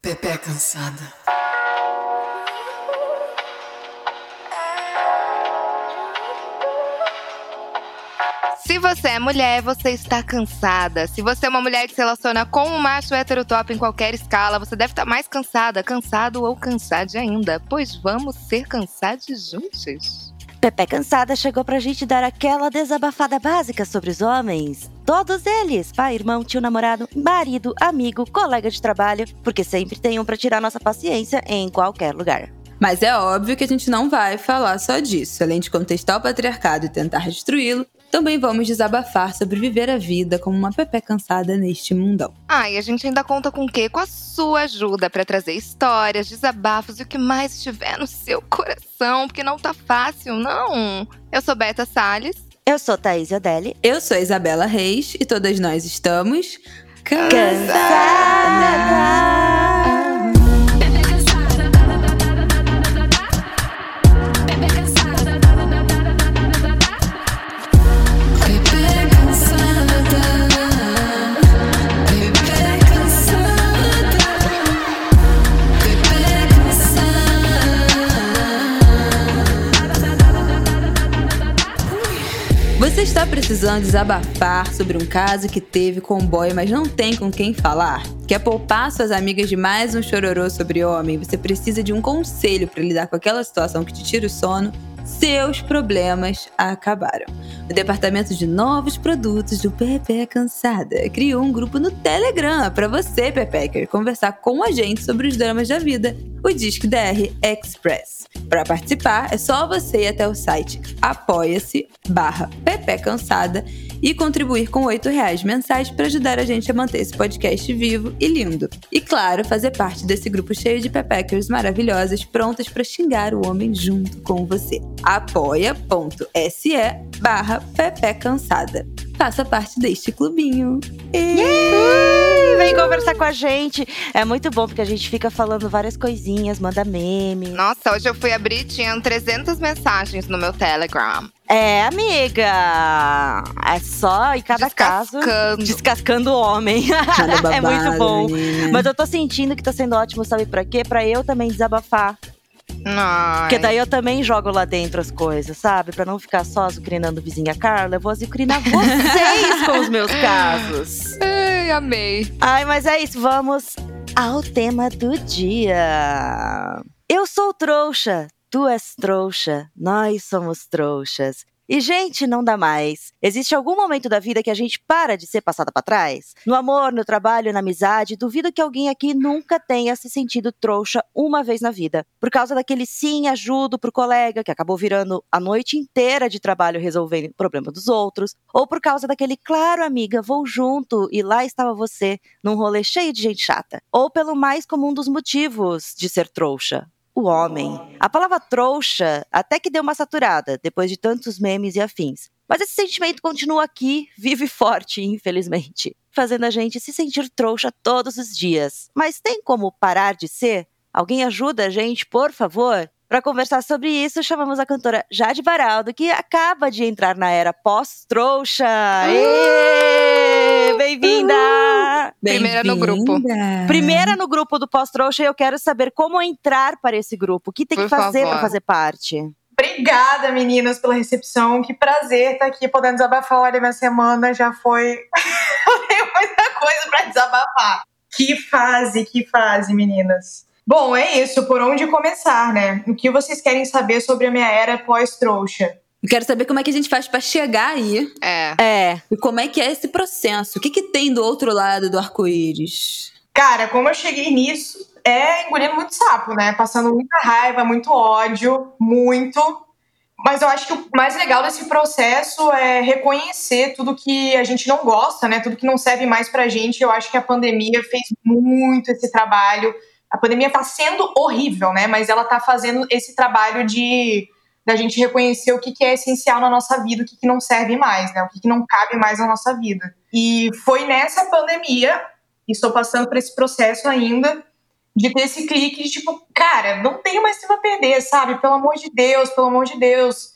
Pepe é cansada. Se você é mulher, você está cansada. Se você é uma mulher que se relaciona com um macho hétero top em qualquer escala, você deve estar mais cansada, cansado ou cansada ainda. Pois vamos ser cansados juntos. Pepe Cansada chegou pra gente dar aquela desabafada básica sobre os homens. Todos eles, pai, irmão, tio, namorado, marido, amigo, colega de trabalho, porque sempre tem um pra tirar nossa paciência em qualquer lugar. Mas é óbvio que a gente não vai falar só disso. Além de contestar o patriarcado e tentar destruí-lo, também vamos desabafar sobre viver a vida como uma pepé cansada neste mundão. Ah, e a gente ainda conta com o quê? Com a sua ajuda para trazer histórias, desabafos e o que mais estiver no seu coração, porque não tá fácil, não. Eu sou Beta Salles. Eu sou Thaís Adeli. Eu sou Isabela Reis e todas nós estamos Cansada. Pepe Está precisando desabafar sobre um caso que teve com um boy, mas não tem com quem falar? Quer poupar suas amigas de mais um chororô sobre homem? Você precisa de um conselho para lidar com aquela situação que te tira o sono? Seus problemas acabaram. O departamento de novos produtos do Pepe Cansada criou um grupo no Telegram para você, Pepecker, conversar com a gente sobre os dramas da vida, o Disque DR Express. Para participar, é só você ir até o site apoia-se barra Cansada e contribuir com 8 reais mensais para ajudar a gente a manter esse podcast vivo e lindo. E claro, fazer parte desse grupo cheio de pepeckers maravilhosas prontas para xingar o homem junto com você. apoia.se barra Pepe Cansada. Faça parte deste clubinho. Ih, Vem conversar com a gente. É muito bom porque a gente fica falando várias coisinhas, manda meme. Nossa, hoje eu fui abrir, tinham 300 mensagens no meu Telegram. É, amiga. É só em cada caso Descascando. descascando o homem. Cada é muito babado, bom. menina. Mas eu tô sentindo que tá sendo ótimo, sabe pra quê? Pra eu também desabafar. Ai. Porque daí eu também jogo lá dentro as coisas, sabe? Pra não ficar só azucrinando vizinha Carla, eu vou azucrinar vocês com os meus casos. Ai, amei. Ai, mas é isso, vamos ao tema do dia. Eu sou trouxa, tu és trouxa, nós somos trouxas. E, gente, não dá mais. Existe algum momento da vida que a gente para de ser passada pra trás? No amor, no trabalho, na amizade, duvido que alguém aqui nunca tenha se sentido trouxa uma vez na vida. Por causa daquele sim, ajudo pro colega que acabou virando a noite inteira de trabalho resolvendo o problema dos outros. Ou por causa daquele, claro, amiga, vou junto e lá estava você, num rolê cheio de gente chata. Ou pelo mais comum dos motivos de ser trouxa, o homem. A palavra trouxa até que deu uma saturada, depois de tantos memes e afins. Mas esse sentimento continua aqui, vive forte, infelizmente, fazendo a gente se sentir trouxa todos os dias. Mas tem como parar de ser? Alguém ajuda a gente, por favor? Para conversar sobre isso, chamamos a cantora Jade Baraldo, que acaba de entrar na era pós-trouxa. Ê! Bem-vinda! Primeira no grupo. Bem-vinda. Primeira no grupo do pós-trouxa, e eu quero saber como entrar para esse grupo. O que tem que Por fazer favor. para fazer parte? Obrigada, meninas, pela recepção. Que prazer estar aqui podendo desabafar. Olha, minha semana já foi. Eu tenho muita coisa para desabafar. Que fase, que fase, meninas. Bom, é isso. Por onde começar, né? O que vocês querem saber sobre a minha era pós-trouxa? Eu quero saber como é que a gente faz pra chegar aí É. É, e como é que é esse processo. O que, que tem do outro lado do arco-íris? Cara, como eu cheguei nisso, é engolindo muito sapo, né? Passando muita raiva, muito ódio, muito. Mas eu acho que o mais legal desse processo é reconhecer tudo que a gente não gosta, né? Tudo que não serve mais pra gente. Eu acho que a pandemia fez muito esse trabalho. A pandemia tá sendo horrível, né? Mas ela tá fazendo esse trabalho de da gente reconhecer o que, que é essencial na nossa vida, o que, que não serve mais, né? O que, que não cabe mais na nossa vida. E foi nessa pandemia, e estou passando por esse processo ainda, de ter esse clique de tipo, cara, não tenho mais tempo a perder, sabe? Pelo amor de Deus, pelo amor de Deus.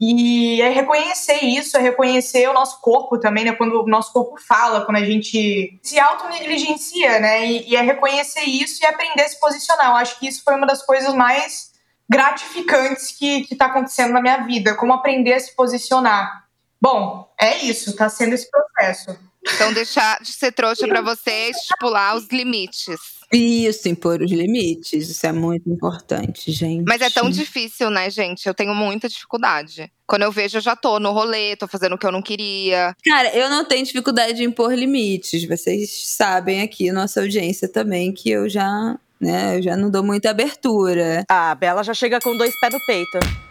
E é reconhecer isso, é reconhecer o nosso corpo também, né? Quando o nosso corpo fala, quando a gente se auto-negligencia, né? E, e é reconhecer isso e aprender a se posicionar. Eu acho que isso foi uma das coisas mais gratificantes que, que tá acontecendo na minha vida, como aprender a se posicionar. Bom, é isso, tá sendo esse processo. Então, deixar de ser trouxa pra você estipular os limites. Isso, impor os limites. Isso é muito importante, gente. Mas é tão difícil, né, gente? Eu tenho muita dificuldade. Quando eu vejo, eu já tô no rolê, tô fazendo o que eu não queria. Cara, eu não tenho dificuldade de impor limites. Vocês sabem aqui, nossa audiência também, que eu já, né, eu já não dou muita abertura. A Bela já chega com dois pés no peito.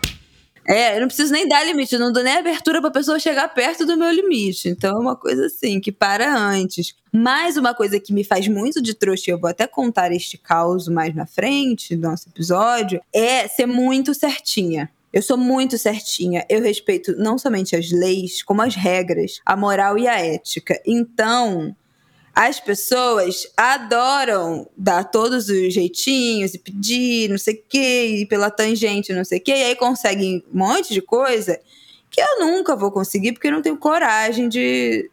É, eu não preciso nem dar limite, eu não dou nem abertura pra pessoa chegar perto do meu limite. Então é uma coisa assim, que para antes. Mais uma coisa que me faz muito de trouxa, e eu vou até contar este caos mais na frente do nosso episódio, é ser muito certinha. Eu sou muito certinha. Eu respeito não somente as leis, como as regras, a moral e a ética. Então, as pessoas adoram dar todos os jeitinhos e pedir, não sei o quê, e pela tangente, não sei o quê, e aí conseguem um monte de coisa que eu nunca vou conseguir porque eu não tenho coragem de.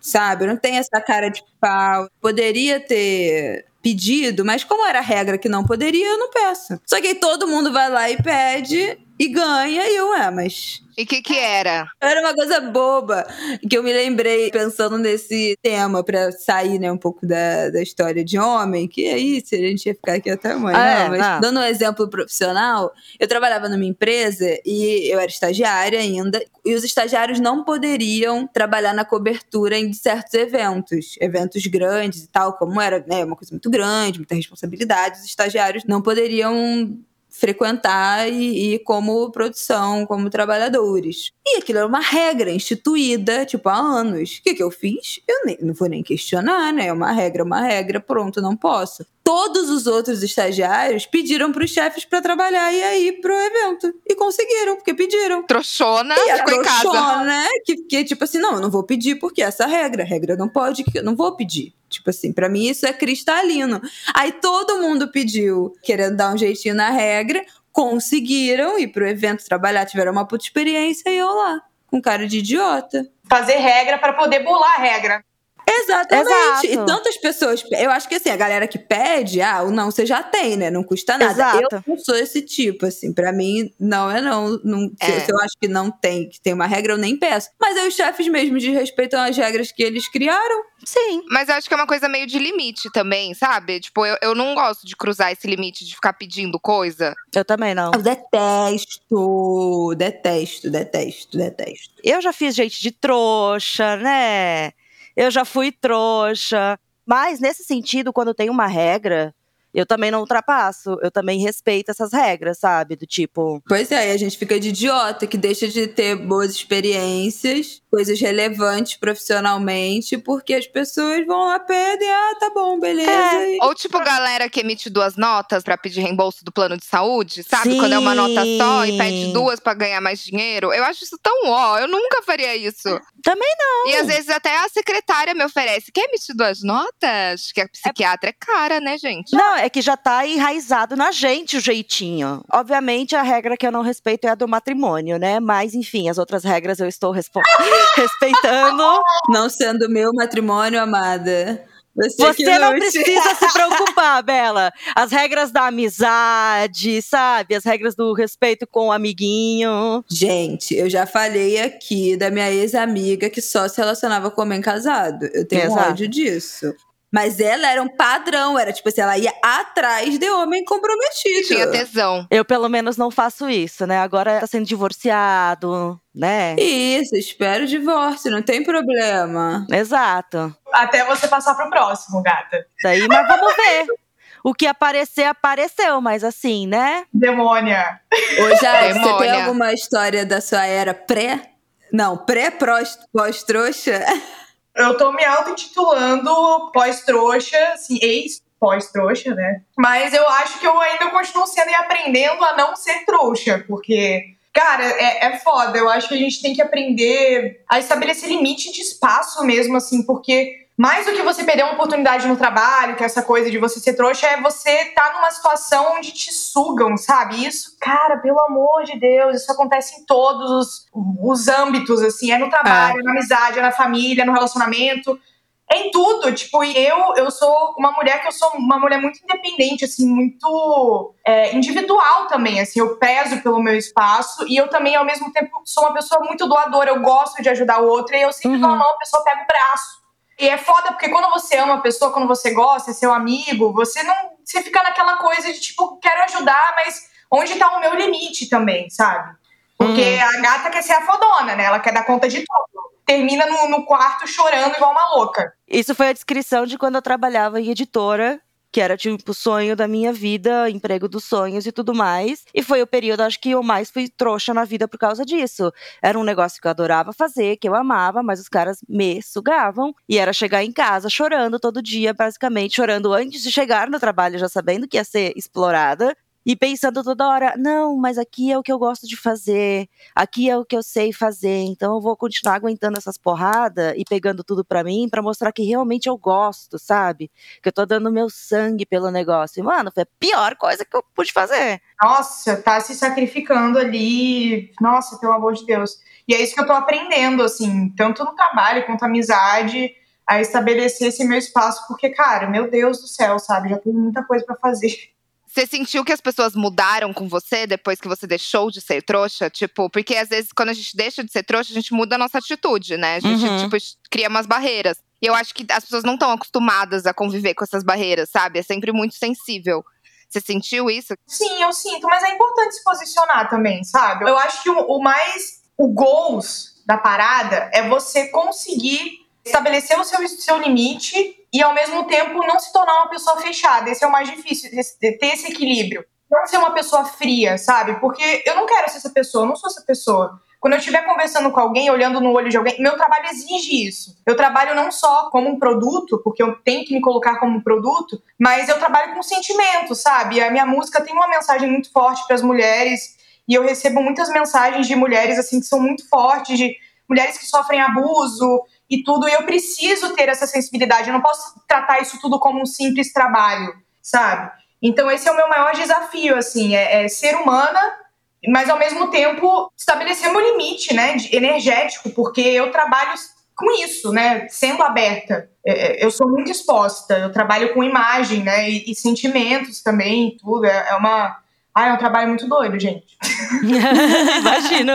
Sabe? Eu não tenho essa cara de pau. Poderia ter pedido, mas como era regra que não poderia, eu não peço. Só que aí todo mundo vai lá e pede e ganha, e eu, é, mas E o que que era? era uma coisa boba que eu me lembrei pensando nesse tema pra sair, né, um pouco da, da história de homem, que é isso, a gente ia ficar aqui até amanhã. Ah, é, mas não. dando um exemplo profissional, eu trabalhava numa empresa e eu era estagiária ainda, e os estagiários não poderiam trabalhar na cobertura em certos eventos, eventos grandes e tal, como era, né, uma coisa muito grande, muita responsabilidade, os estagiários não poderiam frequentar e ir como produção, como trabalhadores. E aquilo era uma regra instituída, tipo, há anos. O que, que eu fiz? Eu nem, não vou nem questionar, né? É uma regra, uma regra, pronto, não posso. Todos os outros estagiários pediram para os chefes para trabalhar e aí pro evento. E conseguiram, porque pediram. Trouxona, E a ficou em casa. trouxona, né? Que, que tipo assim, não, eu não vou pedir porque essa é a regra. A regra não pode, que eu não vou pedir. Tipo assim, pra mim isso é cristalino. Aí todo mundo pediu, querendo dar um jeitinho na regra, conseguiram ir pro evento trabalhar, tiveram uma puta experiência e eu lá, com cara de idiota. Fazer regra para poder bolar a regra. Exatamente. Exato. E tantas pessoas. Eu acho que assim, a galera que pede, ah, o não você já tem, né? Não custa nada. Exato. Eu não sou esse tipo, assim. Pra mim, não é não. não se, É. se eu acho que não tem, que tem uma regra, eu nem peço. Mas aí os chefes mesmo desrespeitam as regras que eles criaram. Sim. Mas eu acho que é uma coisa meio de limite também, sabe? Tipo, eu, eu não gosto de cruzar esse limite de ficar pedindo coisa. Eu também não. Eu detesto, detesto, detesto, detesto. Eu já fiz gente de trouxa, né? Eu já fui trouxa. Mas nesse sentido, quando tem uma regra, eu também não ultrapasso. Eu também respeito essas regras, sabe? Do tipo, Pois é, a gente fica de idiota, que deixa de ter boas experiências, coisas relevantes profissionalmente, porque as pessoas vão lá, pedem, ah, tá bom, beleza. É. e- Ou tipo, galera que emite duas notas pra pedir reembolso do plano de saúde, sabe? Quando é uma nota só e pede Sim. duas pra ganhar mais dinheiro. Eu acho isso tão ó, eu nunca faria isso. Também E às vezes até a secretária me oferece, quer emitir duas notas? Que a psiquiatra é cara, né, gente? Não, é que já tá enraizado na gente o jeitinho. Obviamente, a regra que eu não respeito é a do matrimônio, né? Mas, enfim, as outras regras eu estou respo- respeitando. Não sendo meu matrimônio, amada. Você, Você não precisa se preocupar, Bela. As regras da amizade, sabe? As regras do respeito com o amiguinho. Gente, eu já falei aqui da minha ex-amiga que só se relacionava com homem casado. Eu tenho Exato. ódio disso. Mas ela era um padrão, era tipo assim, ela ia atrás de homem comprometido. Tinha tesão. Eu, pelo menos, não faço isso, né? Agora tá sendo divorciado, né? Isso, espero o divórcio, não tem problema. Exato. Até você passar pro próximo, gata. Daí, mas vamos ver. O que aparecer, apareceu, mas assim, né? Demônia. Ô, Jade, você tem alguma história da sua era pré? Não, pré-pós-trouxa? Eu tô me auto-intitulando pós-trouxa, assim, ex-pós-trouxa, né? Mas eu acho que eu ainda continuo sendo e aprendendo a não ser trouxa, porque, cara, é, é foda. Eu acho que a gente tem que aprender a estabelecer limite de espaço mesmo, assim, porque mais do que você perder uma oportunidade no trabalho, que é essa coisa de você ser trouxa, é você estar tá numa situação onde te sugam, sabe? Isso, cara, pelo amor de Deus, isso acontece em todos os, os âmbitos, assim, é no trabalho, é na amizade, é na família, no relacionamento em tudo, tipo, e eu, eu sou uma mulher que eu sou uma mulher muito independente, assim, muito é, individual também, assim, eu prezo pelo meu espaço e eu também, ao mesmo tempo, sou uma pessoa muito doadora, eu gosto de ajudar o outro e eu sempre uhum. dou a mão, a pessoa pega o braço. E é foda porque quando você ama a pessoa, quando você gosta, é seu amigo, você não. Você fica naquela coisa de tipo, quero ajudar, mas onde tá o meu limite também, sabe? Porque uhum. a gata quer ser a fodona, né? Ela quer dar conta de tudo. Termina no, no quarto chorando igual uma louca. Isso foi a descrição de quando eu trabalhava em editora que era tipo o sonho da minha vida, emprego dos sonhos e tudo mais. E foi o período, acho que eu mais fui trouxa na vida por causa disso. Era um negócio que eu adorava fazer, que eu amava, mas os caras me sugavam. E era chegar em casa chorando todo dia, basicamente, chorando antes de chegar no trabalho, já sabendo que ia ser explorada e pensando toda hora, não, mas aqui é o que eu gosto de fazer, aqui é o que eu sei fazer, então eu vou continuar aguentando essas porradas e pegando tudo para mim para mostrar que realmente eu gosto, sabe? Que eu tô dando meu sangue pelo negócio. E, mano, foi a pior coisa que eu pude fazer. Nossa, tá se sacrificando ali. Nossa, pelo amor de Deus. E é isso que eu tô aprendendo, assim, tanto no trabalho quanto amizade, a estabelecer esse meu espaço, porque, cara, meu Deus do céu, sabe? Já tem muita coisa para fazer. Você sentiu que as pessoas mudaram com você depois que você deixou de ser trouxa? Tipo, porque às vezes quando a gente deixa de ser trouxa, a gente muda a nossa atitude, né? A gente, uhum. tipo, cria umas barreiras. E eu acho que as pessoas não estão acostumadas a conviver com essas barreiras, sabe? É sempre muito sensível. Você sentiu isso? Sim, eu sinto, mas é importante se posicionar também, sabe? Eu acho que o, o mais. O goals da parada é você conseguir estabelecer o seu, seu limite e ao mesmo tempo não se tornar uma pessoa fechada. Esse é o mais difícil, ter esse equilíbrio. Não ser uma pessoa fria, sabe? Porque eu não quero ser essa pessoa, eu não sou essa pessoa. Quando eu estiver conversando com alguém, olhando no olho de alguém, meu trabalho exige isso. Eu trabalho não só como um produto, porque eu tenho que me colocar como um produto, mas eu trabalho com sentimento, sabe? A minha música tem uma mensagem muito forte para as mulheres e eu recebo muitas mensagens de mulheres assim que são muito fortes, de mulheres que sofrem abuso, e tudo, e eu preciso ter essa sensibilidade, eu não posso tratar isso tudo como um simples trabalho, sabe? Então esse é o meu maior desafio, assim, é, é ser humana, mas ao mesmo tempo estabelecer meu limite, né, de, energético, porque eu trabalho com isso, né, sendo aberta. É, é eu sou muito exposta, eu trabalho com imagem, né, e, e sentimentos também, tudo, é, é uma... Ah, é um trabalho muito doido, gente. Imagino.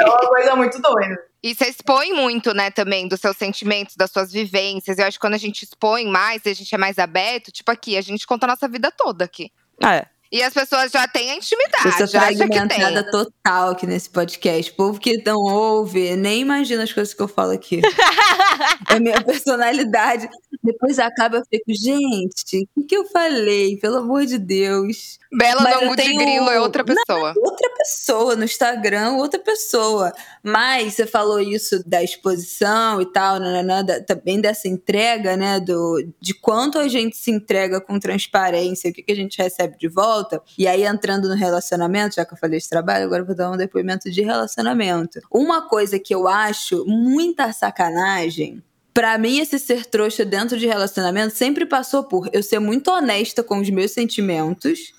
É uma coisa muito doida. E você expõe muito, né, também, dos seus sentimentos, das suas vivências. Eu acho que quando a gente expõe mais, a gente é mais aberto, tipo aqui, a gente conta a nossa vida toda aqui. Ah, é. E as pessoas já têm a intimidade. Essa já fragmentada que total aqui nesse podcast. O povo que não ouve, nem imagina as coisas que eu falo aqui. é minha personalidade. Depois acaba, eu fico, gente, o que, que eu falei? Pelo amor de Deus. Bela Mas no tenho... de grilo é outra pessoa. Não, outra pessoa, no Instagram, outra pessoa. Mas você falou isso da exposição e tal, nanana, da, também dessa entrega, né? Do, de quanto a gente se entrega com transparência, o que, que a gente recebe de volta. E aí, entrando no relacionamento, já que eu falei de trabalho, agora vou dar um depoimento de relacionamento. Uma coisa que eu acho muita sacanagem Pra mim, esse ser trouxa dentro de relacionamento sempre passou por eu ser muito honesta com os meus sentimentos,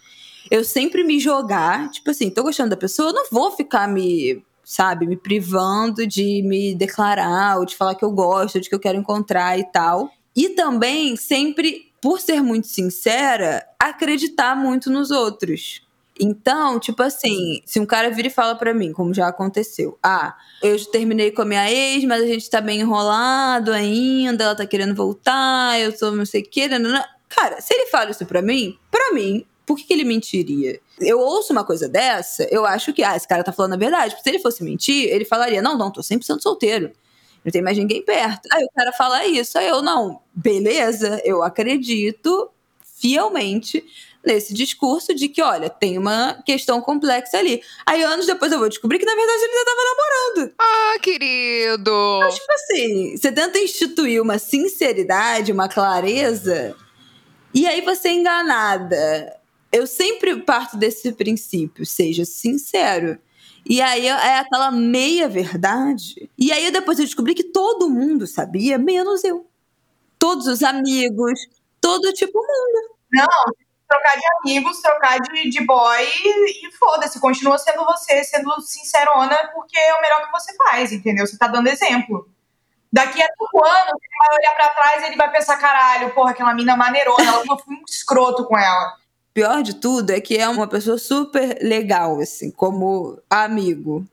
eu sempre me jogar, tipo assim, tô gostando da pessoa, eu não vou ficar me, sabe, me privando de me declarar, ou de falar que eu gosto, de que eu quero encontrar e tal. E também, sempre, por ser muito sincera, acreditar muito nos outros. Então, tipo assim, se um cara vira e fala para mim, como já aconteceu, ah, eu terminei com a minha ex, mas a gente tá bem enrolado ainda, ela tá querendo voltar, eu sou não sei o que, não, cara, se ele fala isso pra mim, pra mim, por que, que ele mentiria? Eu ouço uma coisa dessa, eu acho que, ah, esse cara tá falando a verdade. Porque se ele fosse mentir, ele falaria, não, não, tô 100% solteiro. Não tem mais ninguém perto. Aí o cara fala isso, aí eu, não, beleza, eu acredito fielmente nesse discurso de que, olha, tem uma questão complexa ali. Aí anos depois eu vou descobrir que, na verdade, ele já tava namorando. Ah, querido! Mas, tipo assim, você tenta instituir uma sinceridade, uma clareza, e aí você é enganada. Eu sempre parto desse princípio, seja sincero. E aí é aquela meia verdade. E aí depois eu descobri que todo mundo sabia, menos eu. todos os amigos, todo tipo Trocar de amigos, trocar de, de boy e, foda-se. Continua sendo você, sendo sincerona, porque é o melhor que você faz, entendeu? Você tá dando exemplo. Daqui a cinco anos, ele vai olhar pra trás e ele vai pensar, caralho, porra, aquela mina maneirona, ela fui um escroto com ela. Pior de tudo é que é uma pessoa super legal, assim, como amigo.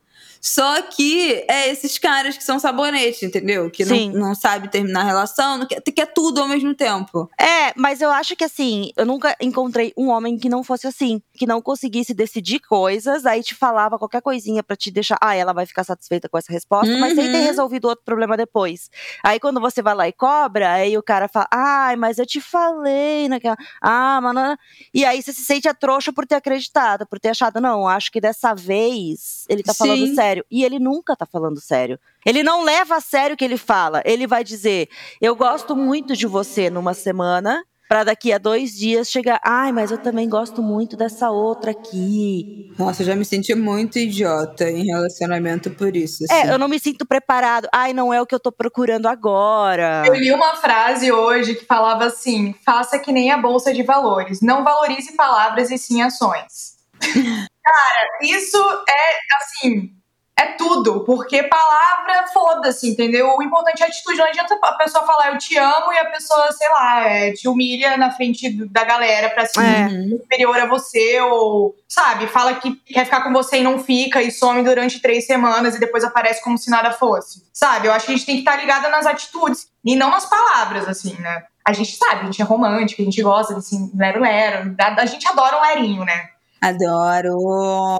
Só que é esses caras que são sabonete, entendeu? Que Sim. não, não sabe terminar a relação, não quer, quer tudo ao mesmo tempo. É, mas eu acho que assim, eu nunca encontrei um homem que não fosse assim, que não conseguisse decidir coisas, aí te falava qualquer coisinha pra te deixar, ah, ela vai ficar satisfeita com essa resposta, mas sem ter Uhum. resolvido outro problema depois. Aí quando você vai lá e cobra, aí o cara fala, ai, mas eu te falei naquela, ah, mano, e aí você se sente a trouxa por ter acreditado, por ter achado, não, acho que dessa vez ele tá falando Sim. Sério, e ele nunca tá falando sério. Ele não leva a sério o que ele fala. Ele vai dizer: Eu gosto muito de você numa semana, pra daqui a dois dias chegar. Ai, mas eu também gosto muito dessa outra aqui. Nossa, eu já me senti muito idiota em relacionamento por isso. assim. É, eu não me sinto preparado. Ai, não é o que eu tô procurando agora. Eu li uma frase hoje que falava assim: faça que nem a bolsa de valores. Não valorize palavras e sim ações. Cara, isso é assim. É tudo, porque palavra, foda-se, entendeu? O importante é a atitude. Não adianta a pessoa falar eu te amo e a pessoa, sei lá, é, te humilha na frente da galera pra se É. Superior a você, ou, sabe, fala que quer ficar com você e não fica, e some durante três semanas e depois aparece como se nada fosse. Sabe? Eu acho que a gente tem que estar ligada nas atitudes e não nas palavras, assim, né? A gente sabe, a gente é romântico, a gente gosta desse lero-lero. A, a gente adora um lerinho, né? Adoro.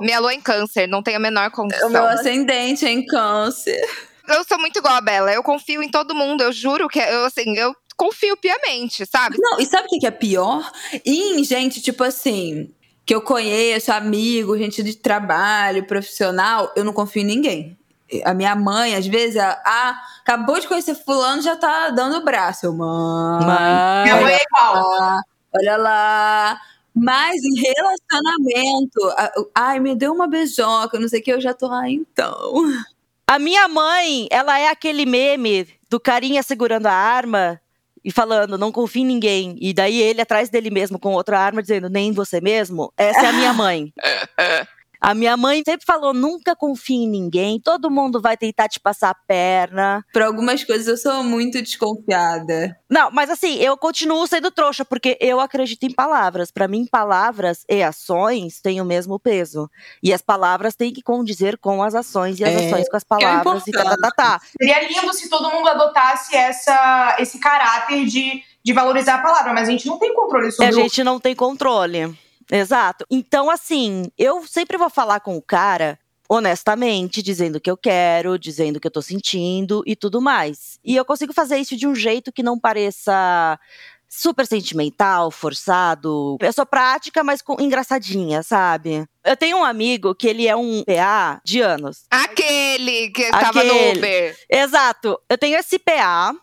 Minha lua em câncer, não tem a menor O condição. meu ascendente é em câncer. Eu sou muito igual a Bela, eu confio em todo mundo, eu juro que eu, assim, eu confio piamente, sabe? Não, e sabe o que é pior? Em gente, tipo assim, que eu conheço, amigo, gente de trabalho, profissional, eu não confio em ninguém. A minha mãe, às vezes, ela, ah, acabou de conhecer fulano, já tá dando o braço. Eu, mãe, Minha Mas... mãe é igual. lá, olha lá. Mas em relacionamento, ai, me deu uma beijoca, não sei o que, eu já tô, ah, então. A minha mãe, ela é aquele meme do carinha segurando a arma e falando, não confia em ninguém. E daí ele atrás dele mesmo com outra arma, dizendo, nem em você mesmo. Essa é a minha mãe. A minha mãe sempre falou: nunca confie em ninguém, todo mundo vai tentar te passar a perna. Pra algumas coisas eu sou muito desconfiada. Não, mas assim, eu continuo sendo trouxa, porque eu acredito em palavras. Pra mim, palavras e ações têm o mesmo peso. E as palavras têm que condizer com as ações e as É, ações com as palavras e tá, tá, tá, tá. Seria lindo se todo mundo adotasse essa, esse caráter de, de valorizar a palavra, mas a gente não tem controle E sobre a o gente não tem controle. Exato. Então, assim, eu sempre vou falar com o cara honestamente, dizendo o que eu quero, dizendo o que eu tô sentindo e tudo mais. E eu consigo fazer isso de um jeito que não pareça super sentimental, forçado. Eu sou prática, mas com engraçadinha, sabe? Eu tenho um amigo que ele é um PA de anos. Aquele que tava no. Uber. Exato. Eu tenho esse PA.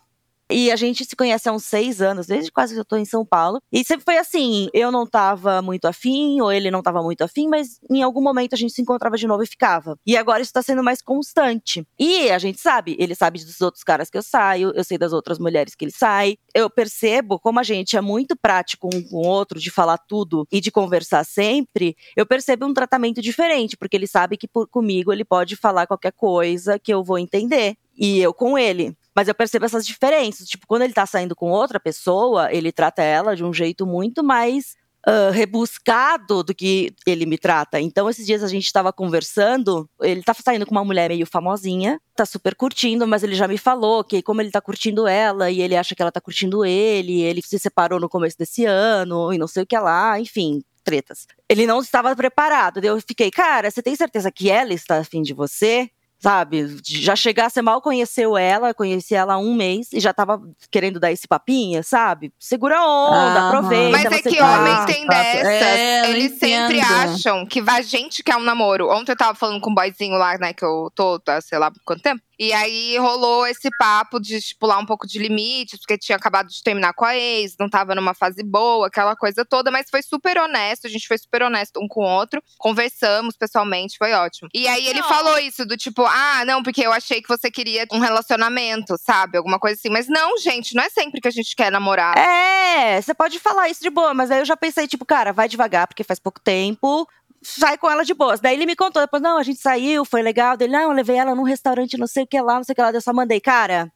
E a gente se conhece há uns seis anos, desde quase que eu tô em São Paulo. E sempre foi assim: eu não tava muito afim, ou ele não tava muito afim, mas em algum momento a gente se encontrava de novo e ficava. E agora isso tá sendo mais constante. E a gente sabe, ele sabe dos outros caras que eu saio, eu sei das outras mulheres que ele sai. Eu percebo como a gente é muito prático um com o outro, de falar tudo e de conversar sempre. Eu percebo um tratamento diferente, porque ele sabe que por, comigo ele pode falar qualquer coisa que eu vou entender. E eu com ele. Mas eu percebo essas diferenças. Tipo, quando ele tá saindo com outra pessoa, ele trata ela de um jeito muito mais ah, rebuscado do que ele me trata. Então, esses dias a gente tava conversando, ele tá saindo com uma mulher meio famosinha, tá super curtindo, mas ele já me falou que como ele tá curtindo ela e ele acha que ela tá curtindo ele, ele se separou no começo desse ano e não sei o que lá, enfim. Tretas. Ele não estava preparado. Eu fiquei, cara, você tem certeza que ela está afim de você? Sabe? Já chegar, você mal conheceu ela, conheci ela há um mês e já tava querendo dar esse papinho, sabe? Segura a onda, Aham. aproveita. Mas é você que tá- homem tem tá- dessas. É, Eles sempre acham que a gente quer um namoro. Ontem eu tava falando com um boyzinho lá, né, que eu tô, tá, sei lá, quanto tempo. E aí rolou esse papo de estipular um pouco de limites, porque tinha acabado de terminar com a ex, não tava numa fase boa, aquela coisa toda, mas foi super honesto, a gente foi super honesto um com o outro. Conversamos pessoalmente, foi ótimo. E aí ele Não. falou isso do tipo, ah, não, porque eu achei que você queria um relacionamento, sabe? Alguma coisa assim. Mas não, gente, não é sempre que a gente quer namorar. É, você pode falar isso de boa, mas aí eu já pensei, tipo, cara, vai devagar, porque faz pouco tempo. Sai com ela de boas. Daí ele me contou, depois, não, a gente saiu, foi legal. Dele, não, eu levei ela num restaurante, não sei o que lá, não sei o que lá. Eu só mandei, cara,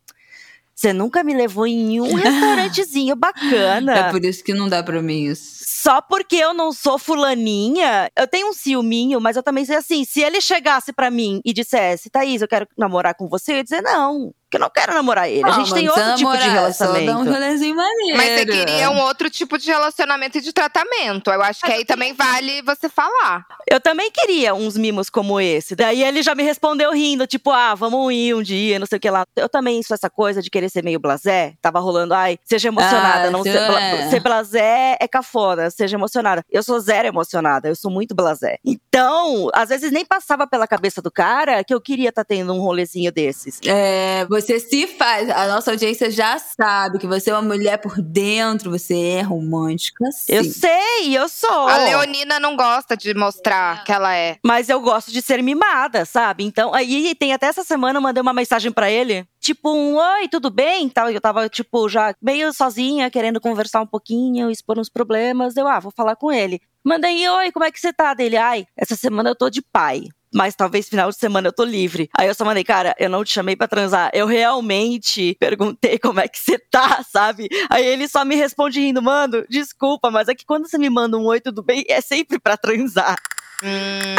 você nunca me levou em um restaurantezinho bacana. É por isso que não dá pra mim isso. Só porque eu não sou fulaninha, eu tenho um ciúminho, mas eu também sei assim, se ele chegasse pra mim e dissesse, Thaís, eu quero namorar com você, eu ia dizer, não, que eu não quero namorar ele. a gente tem outro tipo de relacionamento. Só dá um rolezinho maneiro. Mas você queria um outro tipo de relacionamento e de tratamento. Eu acho que aí também vale você falar. Eu também queria uns mimos como esse. Daí ele já me respondeu rindo, tipo, ah, vamos ir um dia, não sei o que lá. Eu também sou essa coisa de querer ser meio blasé. Tava rolando, ai, seja emocionada. Ah, não ser, bla- é. ser blasé é cafona, seja emocionada. Eu sou zero emocionada, eu sou muito blasé. Então, às vezes nem passava pela cabeça do cara que eu queria estar tendo um rolezinho desses. É, você se faz. A nossa audiência já sabe que você é uma mulher por dentro, você é romântica, sim. Eu sei, eu sou. A Leonina não gosta de mostrar que ela é. Mas eu gosto de ser mimada, sabe? Então, aí tem até essa semana eu mandei uma mensagem pra ele, tipo um oi, tudo bem? Tal, eu tava tipo já meio sozinha, querendo conversar um pouquinho, expor uns problemas. Eu, ah, vou falar com ele. Mandei oi, como é que você tá? Dele, ai, essa semana eu tô de pai. Mas talvez final de semana eu tô livre. Aí eu só mandei, cara, eu não te chamei pra transar. Eu realmente perguntei como é que você tá, sabe? Aí ele só me responde rindo, mano, desculpa, mas é que quando você me manda um oi, tudo bem, é sempre pra transar. Hum,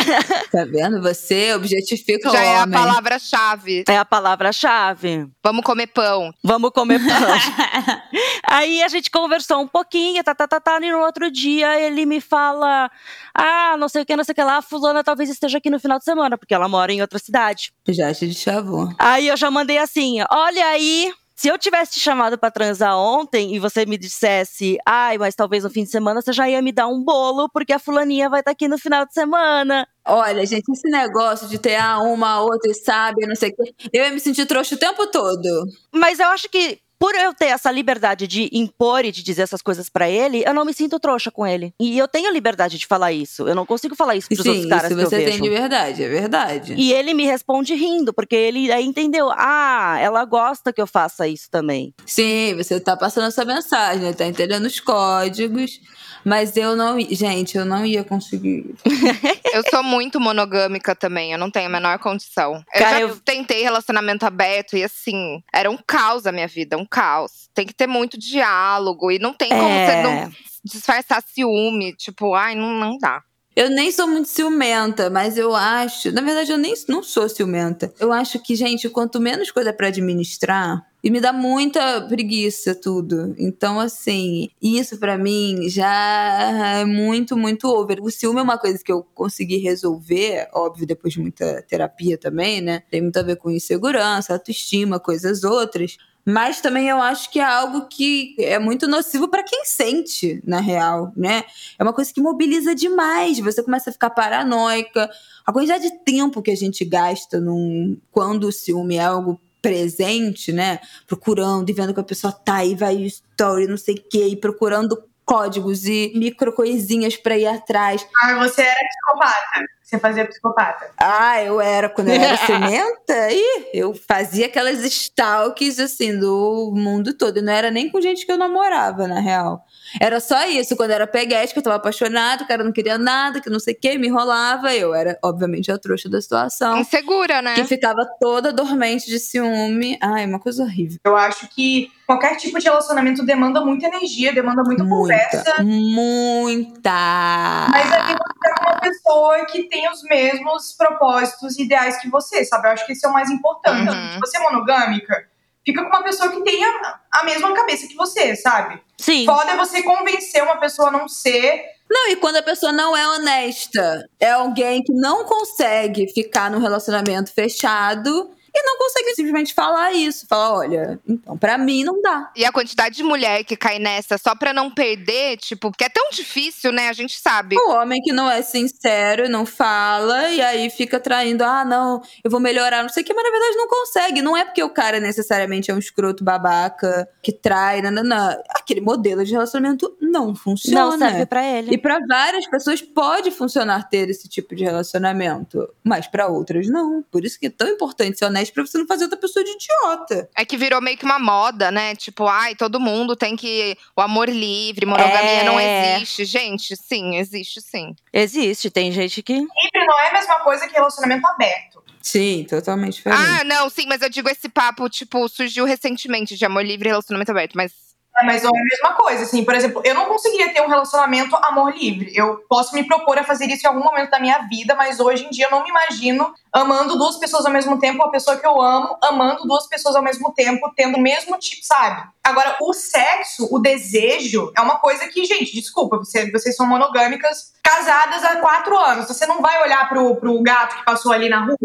Tá vendo? Você objetifica já o é a palavra-chave. É a palavra-chave. Vamos comer pão. Vamos comer pão. Aí a gente conversou um pouquinho, tá, tá, tá, tá, e no outro dia ele me fala: Ah, não sei o que, não sei o que lá, a fulana talvez esteja aqui no final de semana, porque ela mora em outra cidade. Já te chavou. Aí eu já mandei assim: olha aí. Se eu tivesse te chamado pra transar ontem e você me dissesse, ai, mas talvez no fim de semana você já ia me dar um bolo, porque a fulaninha vai estar aqui no final de semana. Olha, gente, esse negócio de ter ah, uma, outra e sabe, não sei o quê. Eu ia me sentir trouxa o tempo todo. Mas eu acho que por eu ter essa liberdade de impor e de dizer essas coisas pra ele, eu não me sinto trouxa com ele. E eu tenho liberdade de falar isso. Eu não consigo falar isso pros Sim, outros caras isso que eu você tem vejo. de verdade, é verdade. E ele me responde rindo, porque ele aí entendeu. Ah, ela gosta que eu faça isso também. Sim, você tá passando essa mensagem, tá entendendo os códigos. Mas eu não. Gente, eu não ia conseguir. Eu sou muito monogâmica também, eu não tenho a menor condição. Eu Cara, já eu- tentei relacionamento aberto e assim, era um caos a minha vida, um caos. Tem que ter muito diálogo e não tem como É. você não disfarçar ciúme, tipo, ai, não, não dá. Eu nem sou muito ciumenta, mas eu acho. Na verdade, eu nem não sou ciumenta. Eu acho que, gente, quanto menos coisa pra administrar. E me dá muita preguiça tudo. Então, assim, isso pra mim já é muito, muito over. O ciúme é uma coisa que eu consegui resolver, óbvio, depois de muita terapia também, né? Tem muito a ver com insegurança, autoestima, coisas outras. Mas também eu acho que é algo que é muito nocivo pra quem sente, na real, né? É uma coisa que mobiliza demais. Você começa a ficar paranoica. A quantidade de tempo que a gente gasta num, quando o ciúme é algo presente, né? Procurando e vendo que a pessoa tá aí, vai story, não sei o quê, e procurando códigos e micro coisinhas pra ir atrás. Ah, você era psicopata. Você fazia psicopata. Ah, eu era, quando eu era ciumenta, e eu fazia aquelas stalks, assim, do mundo todo. E não era nem com gente que eu namorava, na real. Era só isso, quando era peguete, que eu tava apaixonado, o cara não queria nada, que não sei o que, me enrolava. Eu era, obviamente, a trouxa da situação. Insegura, né? Que ficava toda dormente de ciúme. Ai, uma coisa horrível. Eu acho que qualquer tipo de relacionamento demanda muita energia, demanda muita, conversa. muita. Mas aí você é uma pessoa que tem os mesmos propósitos e ideais que você, sabe? Eu acho que esse é o mais importante. Uhum. Se você é monogâmica, fica com uma pessoa que tenha a mesma cabeça que você, sabe? Sim. Foda é você convencer uma pessoa a não ser. Não, e quando a pessoa não é honesta, é alguém que não consegue ficar num relacionamento fechado e não conseguem simplesmente falar isso. Falar, olha, então, pra mim não dá. E a quantidade de mulher que cai nessa só pra não perder, tipo, porque é tão difícil, né? A gente sabe. O homem que não é sincero, não fala, e aí fica traindo, ah, não, eu vou melhorar, não sei o que, mas na verdade não consegue. Não é porque o cara necessariamente é um escroto babaca, que trai, nananã. Aquele modelo de relacionamento não funciona. Não serve pra ele. E pra várias pessoas pode funcionar ter esse tipo de relacionamento, mas pra outras não. Por isso que é tão importante ser honesto pra você não fazer outra pessoa de idiota. É que virou meio que uma moda, né? Tipo, ai, todo mundo tem que. O amor livre, monogamia É. não existe. Gente, sim, existe sim. Existe, tem gente que. Livre não é a mesma coisa que relacionamento aberto. Sim, totalmente diferente. Ah, não, sim, mas eu digo esse papo, tipo, surgiu recentemente de amor livre e relacionamento aberto, mas. É, Mas não é a mesma coisa, assim, por exemplo, eu não conseguiria ter um relacionamento amor livre. Eu posso me propor a fazer isso em algum momento da minha vida, mas hoje em dia eu não me imagino amando duas pessoas ao mesmo tempo, a pessoa que eu amo, amando duas pessoas ao mesmo tempo, tendo o mesmo tipo, sabe? Agora, o sexo, o desejo, é uma coisa que, gente, desculpa, você- vocês são monogâmicas, casadas há quatro anos. Você não vai olhar pro, pro gato que passou ali na rua?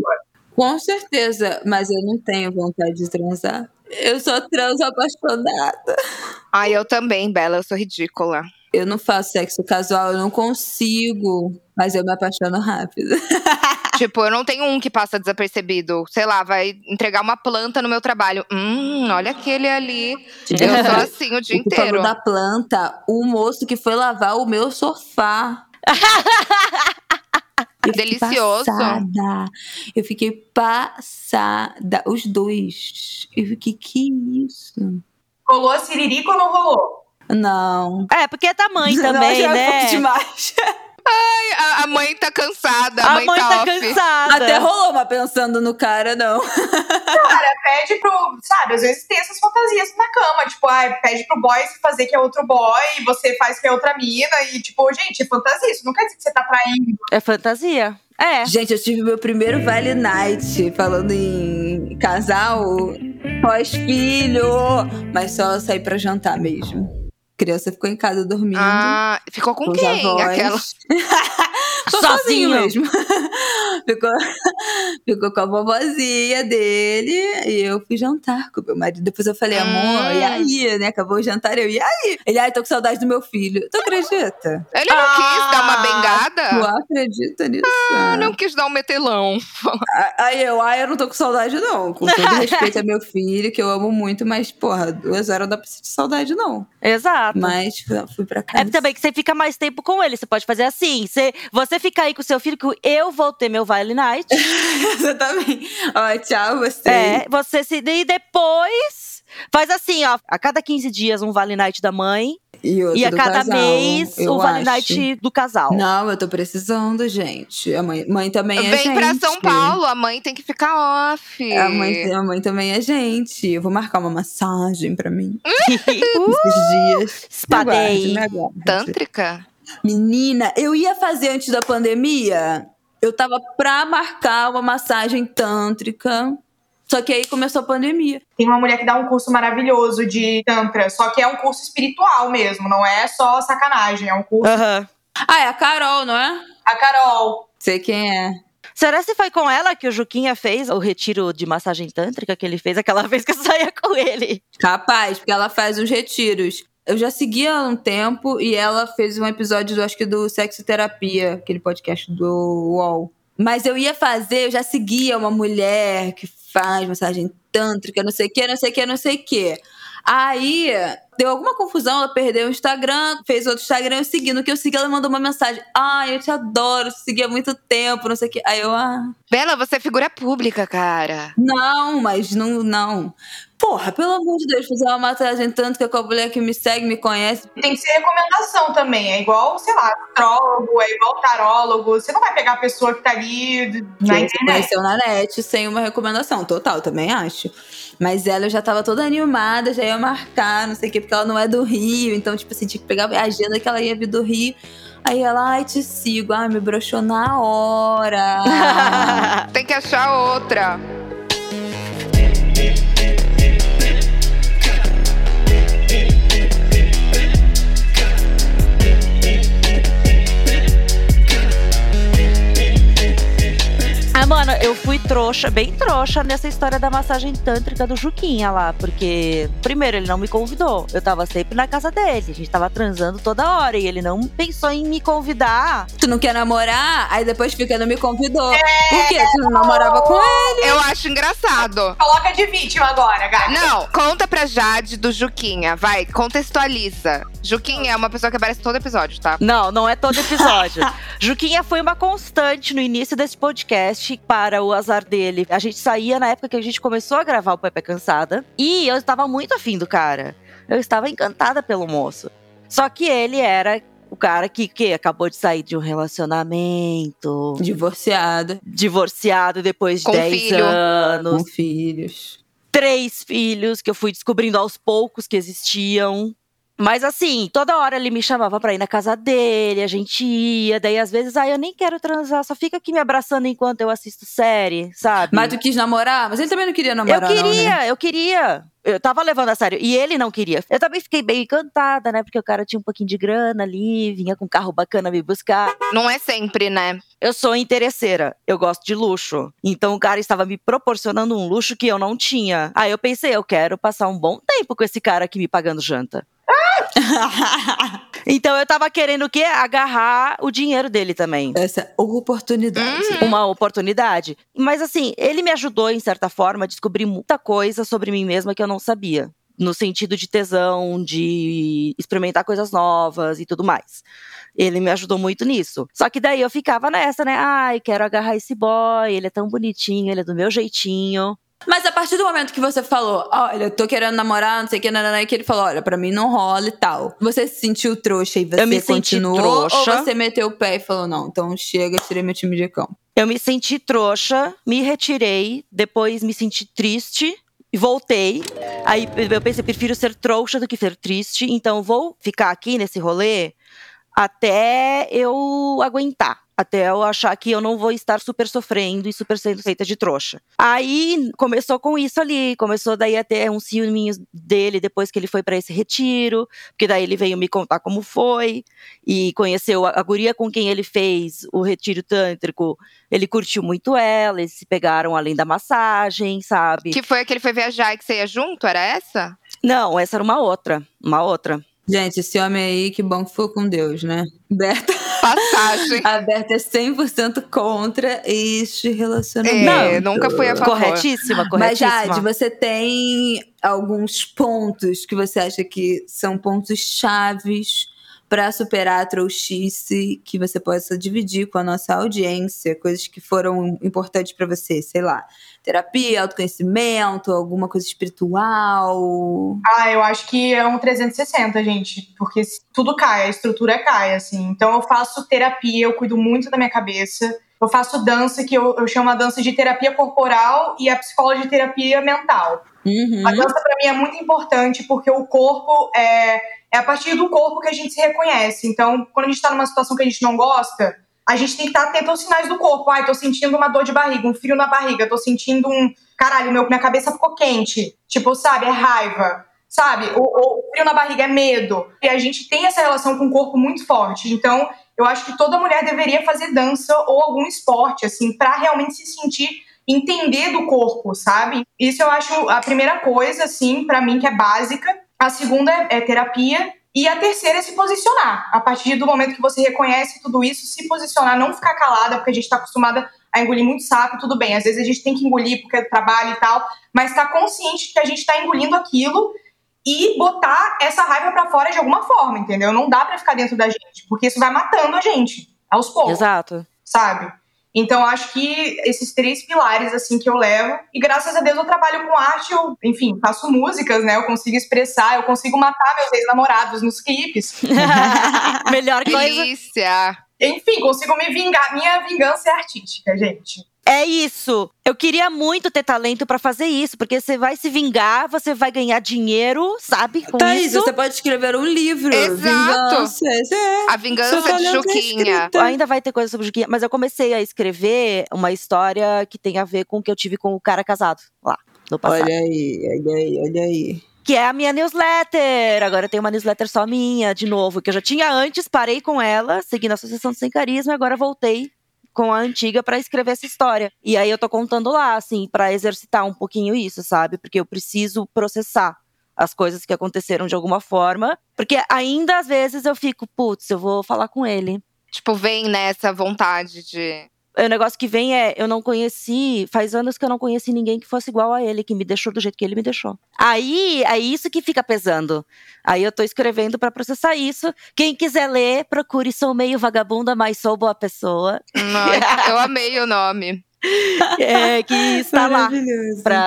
Com certeza, mas eu não tenho vontade de transar. Eu sou trans apaixonada. Ai, eu também, Bela, eu sou ridícula. Eu não faço sexo casual, eu não consigo, mas eu me apaixono rápido. tipo, eu não tenho um que passa desapercebido. Sei lá, vai entregar uma planta no meu trabalho. Hum, olha aquele ali. Eu sou assim o dia inteiro. da planta, o moço que foi lavar o meu sofá. Eu fiquei Delicioso. Passada. Eu fiquei passada. Os dois. Eu fiquei, que isso? Rolou a siririca ou não rolou? Não. É, porque é tamanho Não, também, já é um né? pouco demais. A, a mãe tá cansada, a, A mãe tá off. cansada. Até rolou, mas pensando no cara, não. Cara, pede pro. Sabe, às vezes tem essas fantasias na cama. Tipo, ai, pede pro boy fazer que é outro boy, e você faz que é outra mina. E, tipo, gente, é fantasia. Isso não quer dizer que você tá traindo. É fantasia. É. Gente, eu tive meu primeiro Vale Night, falando em casal, pós-filho, mas só saí pra jantar mesmo. Criança ficou em casa dormindo. Ah, ficou com quem? avós. Aquela. Ficou Sozinho. sozinho mesmo. ficou, ficou com a vovozinha dele e eu fui jantar com meu marido. Depois eu falei, amor, e aí, né? Acabou o jantar, eu, e aí? Ele, ai, tô com saudade do meu filho. Tu acredita? Ele não quis dar uma Ah, bengada? Tu acredita nisso? Ah, não quis dar um metelão. Aí eu, ai, eu não tô com saudade, não. Com todo respeito a meu filho, que eu amo muito, mas, porra, duas horas não dá pra sentir saudade, não. Exato. Mas fui, fui pra casa. É também que você fica mais tempo com ele. Você pode fazer assim. Você, você fica aí com o seu filho, que eu vou ter meu Vale Night. Exatamente. Ó, tchau, você. é, você se. E depois. Faz assim, ó. A cada 15 dias, um Vale Night da mãe. E, outro e a do cada casal, mês, o Vale. Night do casal. Não, eu tô precisando, gente. A mãe, mãe também é Vem gente. pra São Paulo, a mãe tem que ficar off. A mãe, a mãe também é gente. Eu vou marcar uma massagem pra mim esses dias. Me aguarde. Tântrica? Menina, eu ia fazer antes da pandemia. Eu tava pra marcar uma massagem tântrica. Só que aí começou a pandemia. Tem uma mulher que dá um curso maravilhoso de Tantra, só que é um curso espiritual mesmo, não é só sacanagem, é um curso. Aham. Ah, é a Carol, não é? A Carol. Sei quem é. Será se foi com ela que o Juquinha fez o retiro de massagem tântrica que ele fez aquela vez que eu saía com ele? Capaz, porque ela faz uns retiros. Eu já seguia há um tempo e ela fez um episódio, do, acho que do Sexo Terapia, aquele podcast do UOL. Mas eu ia fazer, eu já seguia uma mulher que faz massagem tântrica, não sei o que, não sei o que, não sei o que. Aí deu alguma confusão, ela perdeu o Instagram, fez outro Instagram, eu segui. No que eu segui, ela mandou uma mensagem. Ai, eu te adoro, te segui há muito tempo, não sei o que. Aí eu, ah, Bela, você é figura pública, cara. não, mas não, não. Porra, pelo amor de Deus, fazer uma massagem tântrica com a mulher que me segue, me conhece. Tem que ser recomendação também. É igual, sei lá, astrólogo, é igual tarólogo. Você não vai pegar a pessoa que tá ali na que internet. conheceu na net sem uma recomendação. Total, também acho. Mas ela eu já tava toda animada, já ia marcar, não sei o quê, porque ela não é do Rio. Então, tipo assim, tinha que pegar a agenda que ela ia vir do Rio. Aí ela, ai, te sigo. Ai, me broxou na hora. Tem que achar outra. Mano, eu fui trouxa, bem trouxa nessa história da massagem tântrica do Juquinha lá, porque primeiro ele não me convidou. Eu tava sempre na casa dele, a gente tava transando toda hora e ele não pensou em me convidar. Tu não quer namorar? Aí depois fica, não me convidou. Por quê? Tu não namorava com ele? Eu acho engraçado. Coloca de vítima agora, gata. Não, conta pra Jade do Juquinha. Vai, contextualiza. Juquinha é uma pessoa que aparece todo episódio, tá? Não, não é todo episódio. Juquinha foi uma constante no início desse podcast para o azar dele. A gente saía na época que a gente começou a gravar o Pepe Cansada e eu estava muito afim do cara. Eu estava encantada pelo moço. Só que ele era o cara que, que acabou de sair de um relacionamento, Divorciada, divorciado depois de Com 10 filho. anos, com filhos. três filhos que eu fui descobrindo aos poucos que existiam. Mas assim, toda hora ele me chamava pra ir na casa dele, a gente ia, daí às vezes, ah, eu nem quero transar, só fica aqui me abraçando enquanto eu assisto série, sabe? Mas tu quis namorar? Mas ele também não queria namorar, eu não, queria, né? eu queria. Eu tava levando a sério. E ele não queria. Eu também fiquei bem encantada, né? Porque o cara tinha um pouquinho de grana ali, vinha com um carro bacana me buscar. Não é sempre, né? Eu sou interesseira, eu gosto de luxo. Então o cara estava me proporcionando um luxo que eu não tinha. Aí eu pensei, eu quero passar um bom tempo com esse cara aqui me pagando janta. Então eu tava querendo o quê? Agarrar o dinheiro dele também. Essa oportunidade. Uma oportunidade. Mas assim, ele me ajudou, em certa forma, a descobrir muita coisa sobre mim mesma que eu não sabia. No sentido de tesão, de experimentar coisas novas e tudo mais. Ele me ajudou muito nisso. Só que daí eu ficava nessa, né? Ai, quero agarrar esse boy, ele é tão bonitinho, ele é do meu jeitinho. Mas a partir do momento que você falou, olha, eu tô querendo namorar, não sei o que, nananã, e que ele falou, olha, pra mim não rola e tal. Você se sentiu trouxa e você Eu me senti continuou? trouxa. Ou você meteu o pé e falou, não, então chega, tirei meu time de campo. Eu me senti trouxa, me retirei, depois me senti triste e voltei. Aí eu pensei, prefiro ser trouxa do que ser triste, então vou ficar aqui nesse rolê até eu aguentar. Até eu achar que eu não vou estar super sofrendo e super sendo feita de trouxa. Aí começou com isso ali. Começou daí a ter uns ciúminhos dele depois que ele foi pra esse retiro. Porque daí ele veio me contar como foi. E conheceu a, a guria com quem ele fez o retiro tântrico. Ele curtiu muito ela, eles se pegaram além da massagem, sabe? Que foi a que ele foi viajar e que você ia junto? Era essa? Não, essa era uma outra. Uma outra. Gente, esse homem aí, que bom que foi com Deus, né? Berta, Passagem. a Berta é 100% contra este relacionamento. É, nunca fui a favor. Corretíssima, Mas, corretíssima. Jade, você tem alguns pontos que você acha que são pontos chaves para superar a trouxice que você possa dividir com a nossa audiência, coisas que foram importantes para você, sei lá, terapia, autoconhecimento, alguma coisa espiritual. Ah, eu acho que é um 360, gente. Porque tudo cai, a estrutura cai, assim. Então eu faço terapia, eu cuido muito da minha cabeça. Eu faço dança, que eu, eu chamo a dança de terapia corporal e a psicóloga de terapia mental. Uhum. A dança pra mim é muito importante porque o corpo é, é a partir do corpo que a gente se reconhece. Então, quando a gente tá numa situação que a gente não gosta, a gente tem que estar atento aos sinais do corpo. Ai, tô sentindo uma dor de barriga, um frio na barriga, tô sentindo um. Caralho, meu, minha cabeça ficou quente. Tipo, sabe, é raiva. Sabe? O, o frio na barriga é medo. E a gente tem essa relação com o corpo muito forte. Então, eu acho que toda mulher deveria fazer dança ou algum esporte, assim, pra realmente se sentir entender do corpo, sabe? Isso eu acho a primeira coisa, assim, pra mim que é básica. A segunda é, é terapia e a terceira é se posicionar. A partir do momento que você reconhece tudo isso, se posicionar, não ficar calada, porque a gente tá acostumada a engolir muito sapo, tudo bem. Às vezes a gente tem que engolir porque é do trabalho e tal, mas tá consciente que a gente tá engolindo aquilo e botar essa raiva pra fora de alguma forma, entendeu? Não dá pra ficar dentro da gente, porque isso vai matando a gente aos poucos Exato. sabe? Então, acho que esses três pilares, assim, que eu levo. E graças a Deus eu trabalho com arte, eu, enfim, faço músicas, né? Eu consigo expressar, eu consigo matar meus ex-namorados nos clipes. Melhor coisa. Delícia. Enfim, consigo me vingar. Minha vingança é artística, gente. É isso. Eu queria muito ter talento pra fazer isso, porque você vai se vingar, você vai ganhar dinheiro, sabe? Com Thaís, isso. você pode escrever um livro. Exato. Vingança. É. A vingança de Juquinha. escrita. Ainda vai ter coisa sobre Juquinha, mas eu comecei a escrever uma história que tem a ver com o que eu tive com o cara casado lá no passado. Olha aí, olha aí, olha aí. Que é a minha newsletter. Agora eu tenho uma newsletter só minha, de novo, que eu já tinha antes, parei com ela, segui na Associação Sem Carisma, e agora voltei com a antiga pra escrever essa história. E aí eu tô contando lá, assim, pra exercitar um pouquinho isso, sabe? Porque eu preciso processar as coisas que aconteceram de alguma forma. Porque ainda às vezes eu fico, putz, eu vou falar com ele. Tipo, vem nessa vontade de. O negócio que vem é, eu não conheci, faz anos que eu não conheci ninguém que fosse igual a ele, que me deixou do jeito que ele me deixou. Aí, é isso que fica pesando. Aí eu tô escrevendo pra processar isso. Quem quiser ler, procure Sou Meio Vagabunda, mas sou boa pessoa. Nossa, eu amei o nome. É, que está lá.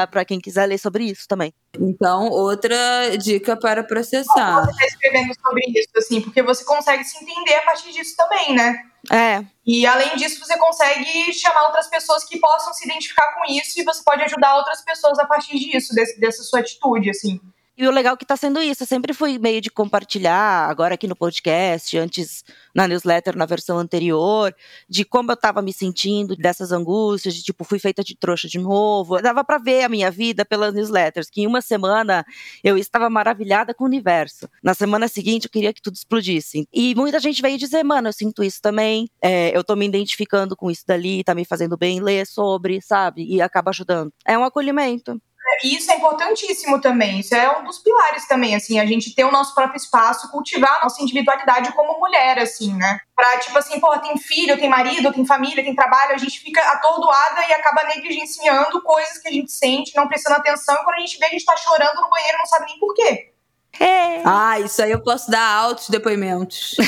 Pra quem quiser ler sobre isso também. Então, outra dica para processar. Você tá escrevendo sobre isso, assim, porque você consegue se entender a partir disso também, né? É, E além disso, você consegue chamar outras pessoas que possam se identificar com isso e você pode ajudar outras pessoas a partir disso, desse- dessa sua atitude, assim. E o legal que tá sendo isso, eu sempre fui meio de compartilhar, agora aqui no podcast, antes na newsletter, na versão anterior, de como eu tava me sentindo, dessas angústias, de tipo, fui feita de trouxa de novo. Dava pra ver a minha vida pelas newsletters, que em uma semana eu estava maravilhada com o universo. Na semana seguinte eu queria que tudo explodisse. E muita gente veio dizer, mano, eu sinto isso também, é, eu tô me identificando com isso dali, tá me fazendo bem, ler sobre, sabe? E acaba ajudando. É um acolhimento. E isso é importantíssimo também. Isso é um dos pilares também, assim, a gente ter o nosso próprio espaço, cultivar a nossa individualidade como mulher, assim, né? Pra, tipo assim, pô, tem filho, tem marido, tem família, tem trabalho, a gente fica atordoada e acaba negligenciando coisas que a gente sente, não prestando atenção, e quando a gente vê, a gente tá chorando no banheiro e não sabe nem por quê. É. Ah, isso aí eu posso dar altos depoimentos.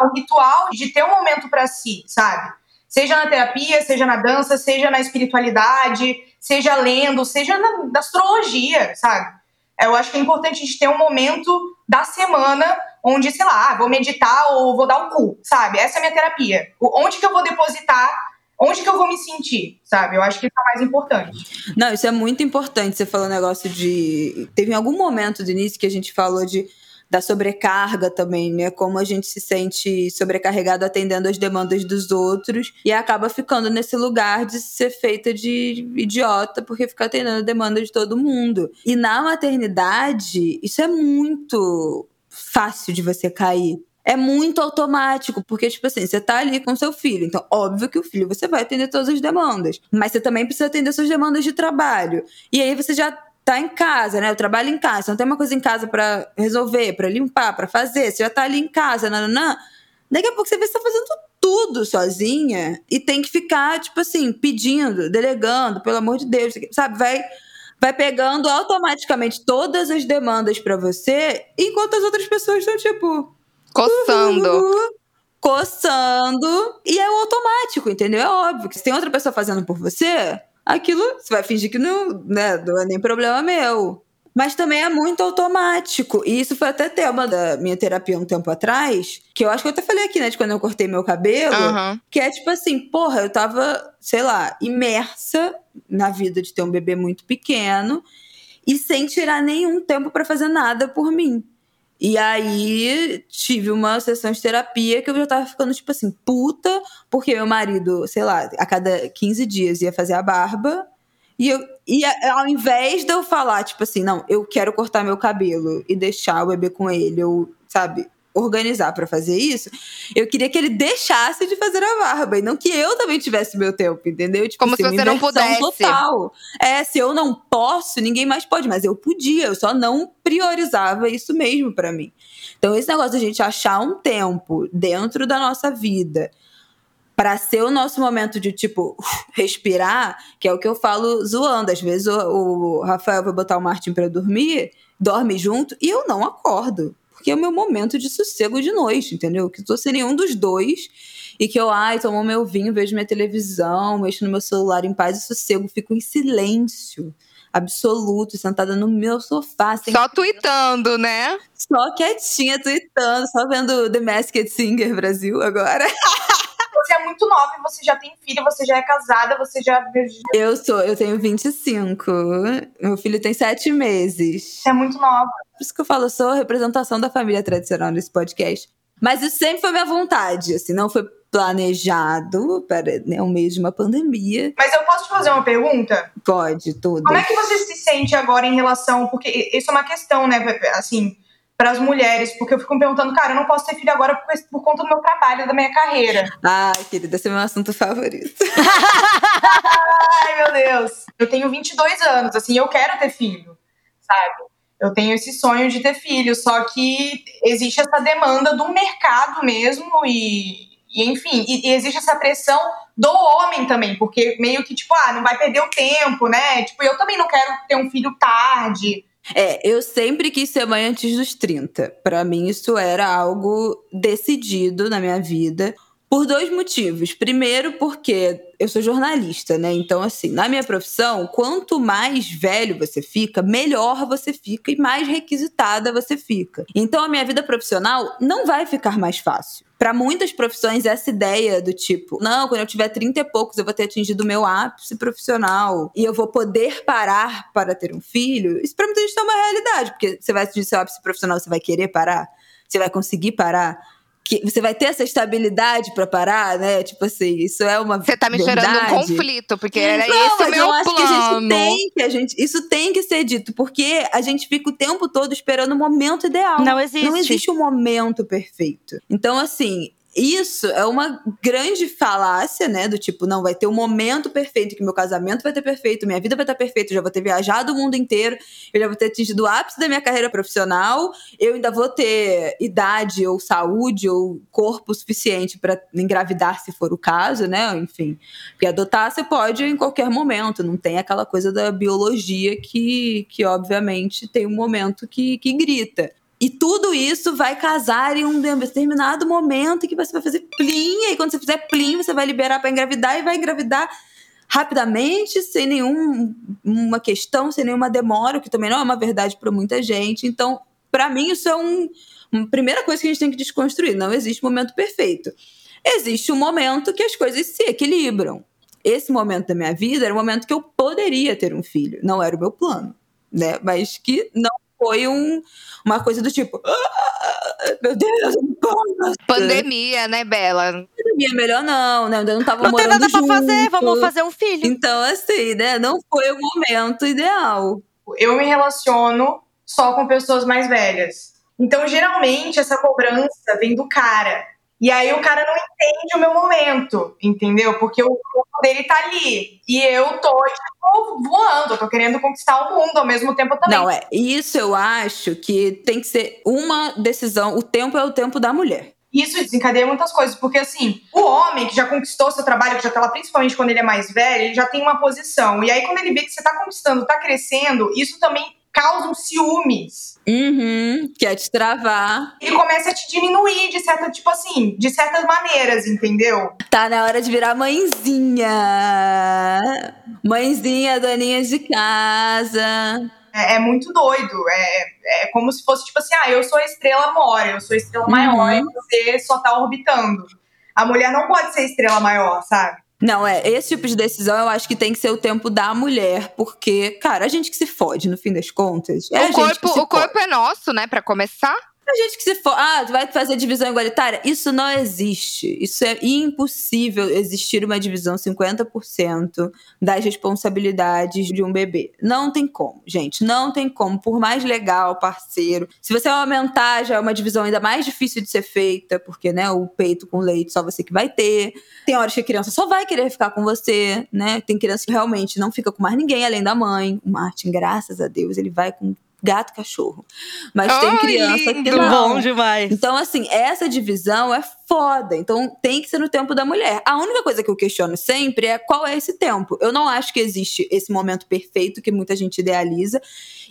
É um ritual de ter um momento pra si, sabe? Seja na terapia, seja na dança, seja na espiritualidade, seja lendo, seja na, astrologia, sabe? Eu acho que é importante a gente ter um momento da semana onde, sei lá, ah, vou meditar ou vou dar o cu, sabe? Essa é a minha terapia. Onde que eu vou depositar? Onde que eu vou me sentir, sabe? Eu acho que isso é mais importante. Não, isso é muito importante. Você falou um negócio de. Teve algum momento do início que a gente falou de da sobrecarga também, né? Como a gente se sente sobrecarregado atendendo as demandas dos outros e acaba ficando nesse lugar de ser feita de idiota porque fica atendendo a demanda de todo mundo. E na maternidade, isso é muito fácil de você cair. É muito automático, porque, tipo assim, você tá ali com seu filho. Então, óbvio que o filho você vai atender todas as demandas. Mas você também precisa atender suas demandas de trabalho. E aí você já tá em casa, né? Eu trabalho em casa. Não tem uma coisa em casa pra resolver, pra limpar, pra fazer. Você já tá ali em casa, nananã. Daqui a pouco você vê que você tá fazendo tudo sozinha e tem que ficar, tipo assim, pedindo, delegando, pelo amor de Deus, sabe? Vai vai pegando automaticamente todas as demandas pra você, enquanto as outras pessoas estão tipo Coçando. Coçando. E é o automático, entendeu? É óbvio que se tem outra pessoa fazendo por você, aquilo você vai fingir que não, né, não é nem problema meu. Mas também é muito automático. E isso foi até tema da minha terapia um tempo atrás, que eu acho que eu até falei aqui, né, de quando eu cortei meu cabelo. Aham. Que é tipo assim, porra, eu tava, sei lá, imersa na vida de ter um bebê muito pequeno e sem tirar nenhum tempo pra fazer nada por mim. E aí tive uma sessão de terapia que eu já tava ficando, tipo assim, puta, porque meu marido, sei lá, a cada 15 dias ia fazer a barba. E eu, e ao invés de eu falar, tipo assim, não, eu quero cortar meu cabelo e deixar o bebê com ele, ou, sabe, organizar pra fazer isso, eu queria que ele deixasse de fazer a barba e não que eu também tivesse meu tempo, entendeu? Tipo, Como se uma você não pudesse. Total. É, se eu não posso, ninguém mais pode, mas eu podia, eu só não priorizava isso mesmo pra mim. Então, esse negócio da gente achar um tempo dentro da nossa vida para ser o nosso momento de, tipo, respirar, que é o que eu falo zoando. Às vezes o, o Rafael vai botar o Martin pra dormir, dorme junto, e eu não acordo. Porque é o meu momento de sossego de noite, entendeu? Que eu tô sem nenhum dos dois. E que eu, ai, tomo meu vinho, vejo minha televisão, mexo no meu celular em paz e sossego, fico em silêncio absoluto, sentada no meu sofá, Só tweetando, né? só quietinha, tweetando, só vendo The Masked Singer Brasil agora. Você é muito nova e você já tem filho, você já é casada, você já. Eu sou, eu tenho 25. Meu filho tem 7 meses. Você é muito nova. Por isso que eu falo, eu sou a representação da família tradicional nesse podcast. Mas isso sempre foi minha vontade, assim, não foi planejado para né, um mês de uma pandemia. Mas eu posso te fazer uma pergunta? Pode, tudo. Como é que você se sente agora em relação. Porque isso é uma questão, né? Assim, para as mulheres, porque eu fico me perguntando, cara, eu não posso ter filho agora por, por conta do meu trabalho, da minha carreira. Ai, querida, esse é meu assunto favorito. Ai, meu Deus. Eu tenho 22 anos, assim, eu quero ter filho, sabe? Eu tenho esse sonho de ter filho, só que existe essa demanda do mercado mesmo e, e enfim, e, e existe essa pressão do homem também, porque meio que, tipo, ah, não vai perder o tempo, né? Tipo, eu também não quero ter um filho tarde. É, eu sempre quis ser mãe antes dos 30. Pra mim, isso era algo decidido na minha vida. Por dois motivos. Primeiro, porque eu sou jornalista, né? Então, assim, na minha profissão, quanto mais velho você fica, melhor você fica e mais requisitada você fica. Então, a minha vida profissional não vai ficar mais fácil. Para muitas profissões, essa ideia do tipo, não, quando eu tiver 30 e poucos, eu vou ter atingido o meu ápice profissional e eu vou poder parar para ter um filho, isso para muita gente é uma realidade, porque você vai atingir seu ápice profissional, você vai querer parar? Você vai conseguir parar? Que você vai ter essa estabilidade pra parar, né? Tipo assim, isso é uma Você tá me gerando um verdade. conflito, porque era Não, esse mas meu eu acho plano. que a gente tem que a gente, isso tem que ser dito, porque a gente fica o tempo todo esperando o momento ideal. Não existe. Não existe um momento perfeito. Então, assim, isso é uma grande falácia, né? Do tipo, não, vai ter um momento perfeito, que meu casamento vai ter perfeito, minha vida vai estar perfeita, eu já vou ter viajado o mundo inteiro, eu já vou ter atingido o ápice da minha carreira profissional, eu ainda vou ter idade ou saúde ou corpo suficiente para engravidar, se for o caso, né? Enfim. Porque adotar você pode em qualquer momento, não tem aquela coisa da biologia que, que obviamente, tem um momento que, que grita. E tudo isso vai casar em um determinado momento que você vai fazer plim, e quando você fizer plim, você vai liberar para engravidar e vai engravidar rapidamente, sem nenhuma questão, sem nenhuma demora, o que também não é uma verdade para muita gente. Então, para mim, isso é um, uma primeira coisa que a gente tem que desconstruir. Não existe momento perfeito. Existe um momento que as coisas se equilibram. Esse momento da minha vida era o momento que eu poderia ter um filho. Não era o meu plano, né? Mas que não foi um, uma coisa do tipo, "Ah, meu Deus, eu não posso. Pandemia, né, Bela? Pandemia é melhor não, né? Ainda não tava Não tem morando nada pra fazer, junto. vamos fazer um filho. Então, assim, né? Não foi o momento ideal. Eu me relaciono só com pessoas mais velhas. Então, geralmente, essa cobrança vem do cara. E aí o cara não entende o meu momento, entendeu? Porque o corpo dele tá ali. E eu tô, tipo, voando. Eu tô querendo conquistar o mundo ao mesmo tempo também. Não, é. Isso eu acho que tem que ser uma decisão. O tempo é o tempo da mulher. Isso desencadeia muitas coisas, porque assim, o homem que já conquistou seu trabalho, que já tá lá, principalmente quando ele é mais velho, ele já tem uma posição. E aí, quando ele vê que você tá conquistando, tá crescendo, isso também causa um ciúmes. Uhum. Quer te travar. Ele começa a te diminuir de certa, tipo assim, de certas maneiras, entendeu? Tá na hora de virar mãezinha. Mãezinha, doninha de casa. É, é muito doido. É, é como se fosse, tipo assim, ah, eu sou a estrela maior, eu sou a estrela maior e você só tá orbitando. A mulher não pode ser estrela maior, sabe? Não, é, esse tipo de decisão eu acho que tem que ser o tempo da mulher, porque, cara, a gente que se fode, no fim das contas. É o corpo, o corpo é nosso, né, pra começar. A gente que se for, ah, vai fazer divisão igualitária? Isso não existe. Isso é impossível existir uma divisão 50% das responsabilidades de um bebê. Não tem como, gente. Não tem como. Por mais legal, parceiro. Se você aumentar, já é uma divisão ainda mais difícil de ser feita, porque, né, o peito com leite só você que vai ter. Tem horas que a criança só vai querer ficar com você, né? Tem criança que realmente não fica com mais ninguém além da mãe. O Martin, graças a Deus, ele vai com gato cachorro. Mas tem criança que lindo. não. Bom demais. Então, assim, essa divisão é foda. Então, tem que ser no tempo da mulher. A única coisa que eu questiono sempre é qual é esse tempo. Eu não acho que existe esse momento perfeito que muita gente idealiza.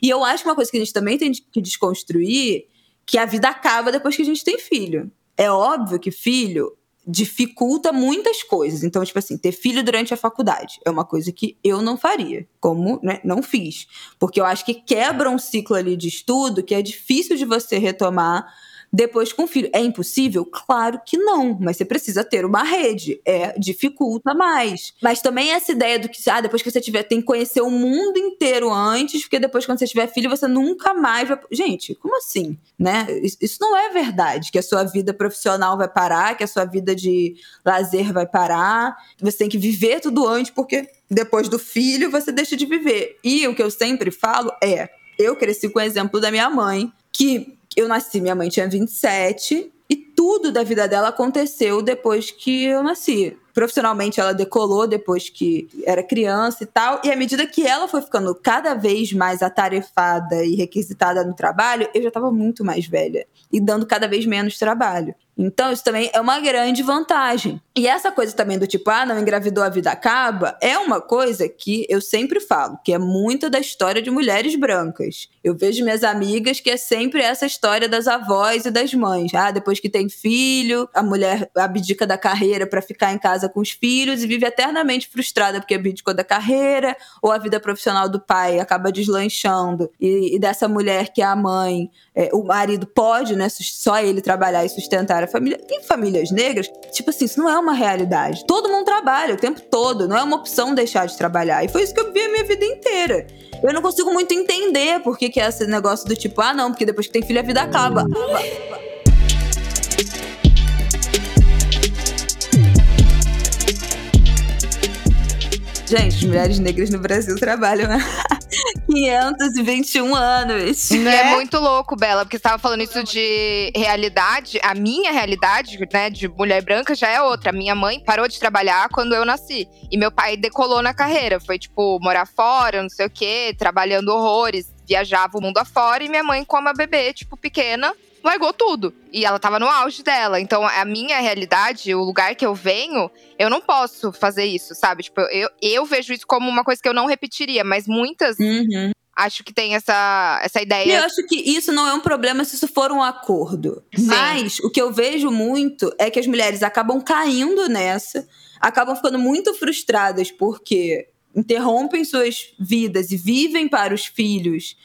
E eu acho que uma coisa que a gente também tem que desconstruir que a vida acaba depois que a gente tem filho. É óbvio que filho dificulta muitas coisas. Então, tipo assim, ter filho durante a faculdade é uma coisa que eu não faria, como né, não fiz. Porque eu acho que quebra um ciclo ali de estudo que é difícil de você retomar depois com filho. É impossível? Claro que não, mas você precisa ter uma rede. É, dificulta mais. Mas também essa ideia do que, ah, depois que você tiver, tem que conhecer o mundo inteiro antes, porque depois quando você tiver filho, você nunca mais vai. Gente, como assim? Né? Isso não é verdade, que a sua vida profissional vai parar, que a sua vida de lazer vai parar. Você tem que viver tudo antes, porque depois do filho você deixa de viver. E o que eu sempre falo é: eu cresci com o exemplo da minha mãe, que Eu nasci, minha mãe tinha 27 e tudo da vida dela aconteceu depois que eu nasci. Profissionalmente, ela decolou depois que era criança e tal. E à medida que ela foi ficando cada vez mais atarefada e requisitada no trabalho, eu já estava muito mais velha e dando cada vez menos trabalho. Então, isso também é uma grande vantagem. E essa coisa também do tipo, ah, não engravidou, a vida acaba, é uma coisa que eu sempre falo, que é muito da história de mulheres brancas. Eu vejo minhas amigas que é sempre essa história das avós e das mães. Ah, depois que tem filho, a mulher abdica da carreira para ficar em casa com os filhos e vive eternamente frustrada porque abdicou da carreira, ou a vida profissional do pai acaba deslanchando. E, e dessa mulher que é a mãe, é, o marido pode, né, só ele trabalhar e sustentar a família. Em famílias negras, tipo assim, isso não é uma realidade. Todo mundo trabalha o tempo todo, não é uma opção deixar de trabalhar. E foi isso que eu vi a minha vida inteira. Eu não consigo muito entender por que, que é esse negócio do tipo, ah, não, porque depois que tem filho a vida acaba. Gente, mulheres negras no Brasil trabalham há 521 anos. E é muito louco, Bela, porque você tava falando isso de realidade. A minha realidade, né, de mulher branca já é outra. A minha mãe parou de trabalhar quando eu nasci. E meu pai decolou na carreira. Foi, tipo, morar fora, não sei o quê, trabalhando horrores. Viajava o mundo afora. E minha mãe, como a bebê, tipo, pequena, largou tudo. E ela tava no auge dela. Então, a minha realidade, o lugar que eu venho, eu não posso fazer isso, sabe? Tipo, eu, eu vejo isso como uma coisa que eu não repetiria, mas muitas Uhum. acho que tem essa, essa E eu ideia. acho que isso não é um problema se isso for um acordo. Sim. Mas o que eu vejo muito é que as mulheres acabam caindo nessa, acabam ficando muito frustradas porque interrompem suas vidas e vivem para os filhos.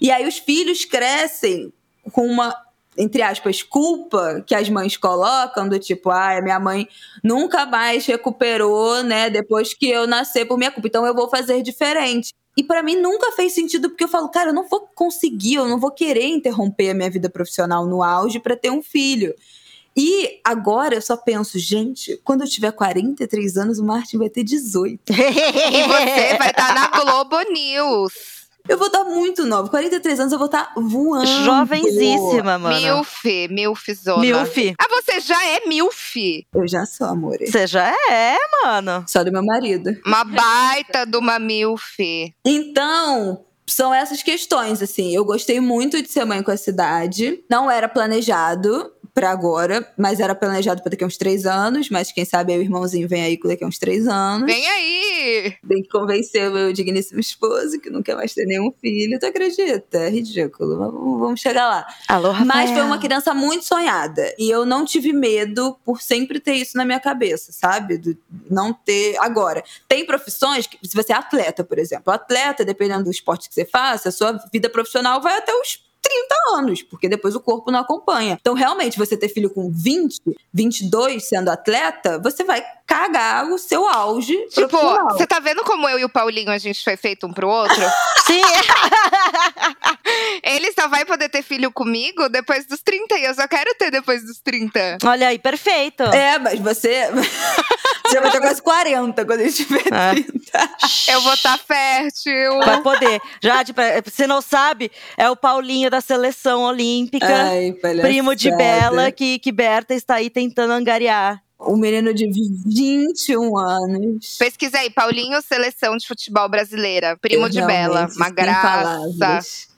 E aí os filhos crescem com uma entre aspas, culpa que as mães colocam, do tipo, ah, minha mãe nunca mais recuperou, né, depois que eu nascer por minha culpa, então eu vou fazer diferente. E pra mim nunca fez sentido, porque eu falo, cara, eu não vou conseguir, eu não vou querer interromper a minha vida profissional no auge pra ter um filho. E agora eu só penso, gente, quando eu tiver 43 anos, o Martin vai ter 18. E você vai estar na Globo News. Eu vou estar muito nova. 43 anos eu vou estar voando. Jovenzíssima, mano. Milf, Milfzona. Milf. Ah, você já é Milf. Eu já sou, amor. Você já é, mano. Só do meu marido. Uma baita de uma Milf. Então, são essas questões, assim. Eu gostei muito de ser mãe com a cidade. Não era planejado pra agora, mas era planejado pra daqui a uns três anos. Mas quem sabe aí o irmãozinho vem aí com daqui a uns três anos. Vem aí! Tem que convencer o meu digníssimo esposo que não quer mais ter nenhum filho. Tu acredita? É ridículo. Vamos, vamos chegar lá. Alô, Rafael. Mas foi uma criança muito sonhada. E eu não tive medo por sempre ter isso na minha cabeça, sabe? Do não ter. Agora, tem profissões que, se você é atleta, por exemplo, atleta, dependendo do esporte que você faça, a sua vida profissional vai até os 30 anos, porque depois o corpo não acompanha. Então, realmente, você ter filho com 20, 22 sendo atleta, você vai cagar o seu auge Tipo, profissional. você tá vendo como eu e o Paulinho a gente foi feito um pro outro? Sim, Ele só vai poder ter filho comigo depois dos 30 e eu só quero ter depois dos 30. olha aí, perfeito. É, mas você. você vai ter quase 40 quando a gente tiver É. 30. Eu vou estar fértil. Vai poder. Jade, pra- você não sabe, é o Paulinho da seleção olímpica. Ai, Primo de. Bela, que, que Berta está aí tentando angariar. Um menino de 21 anos. Pesquisa aí, Paulinho, seleção de futebol brasileira. Primo Eu de Bela. Uma graça. palavras.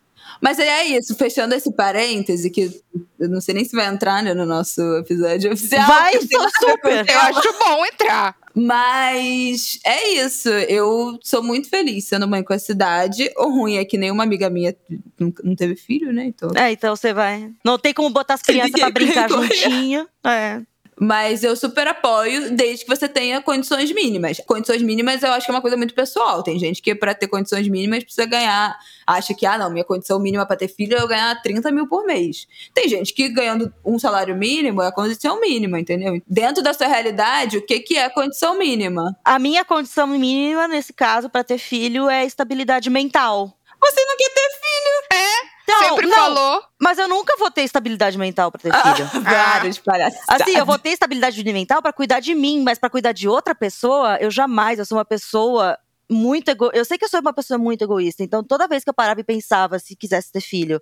Mas é isso, fechando esse parêntese, que eu não sei nem se vai entrar né, no nosso episódio oficial. Vai, super. Eu acho bom entrar. Mas é isso, eu sou muito feliz sendo mãe com a cidade. O ruim é que nenhuma amiga minha não, teve filho, né? Então. É, então você vai. Não tem como botar as crianças pra brincar juntinho. É. Mas eu super apoio, desde que você tenha condições mínimas. Condições mínimas eu acho que é uma coisa muito pessoal. Tem gente que, pra ter condições mínimas, precisa ganhar. Acha que, ah, não, minha condição mínima pra ter filho é eu ganhar 30 mil por mês. Tem gente que ganhando um salário mínimo é a condição mínima, entendeu? Dentro da sua realidade, o que, que é a condição mínima? A minha condição mínima, nesse caso, pra ter filho, é estabilidade mental. Você não quer ter filho. Não, Sempre não, falou. Mas eu nunca vou ter estabilidade mental pra ter filho. Vários palhaçadas. Assim, eu vou ter estabilidade mental pra cuidar de mim, mas pra cuidar de outra pessoa, eu jamais. Eu sou uma pessoa muito ego... Eu sei que eu sou uma pessoa muito egoísta, então toda vez que eu parava e pensava se quisesse ter filho,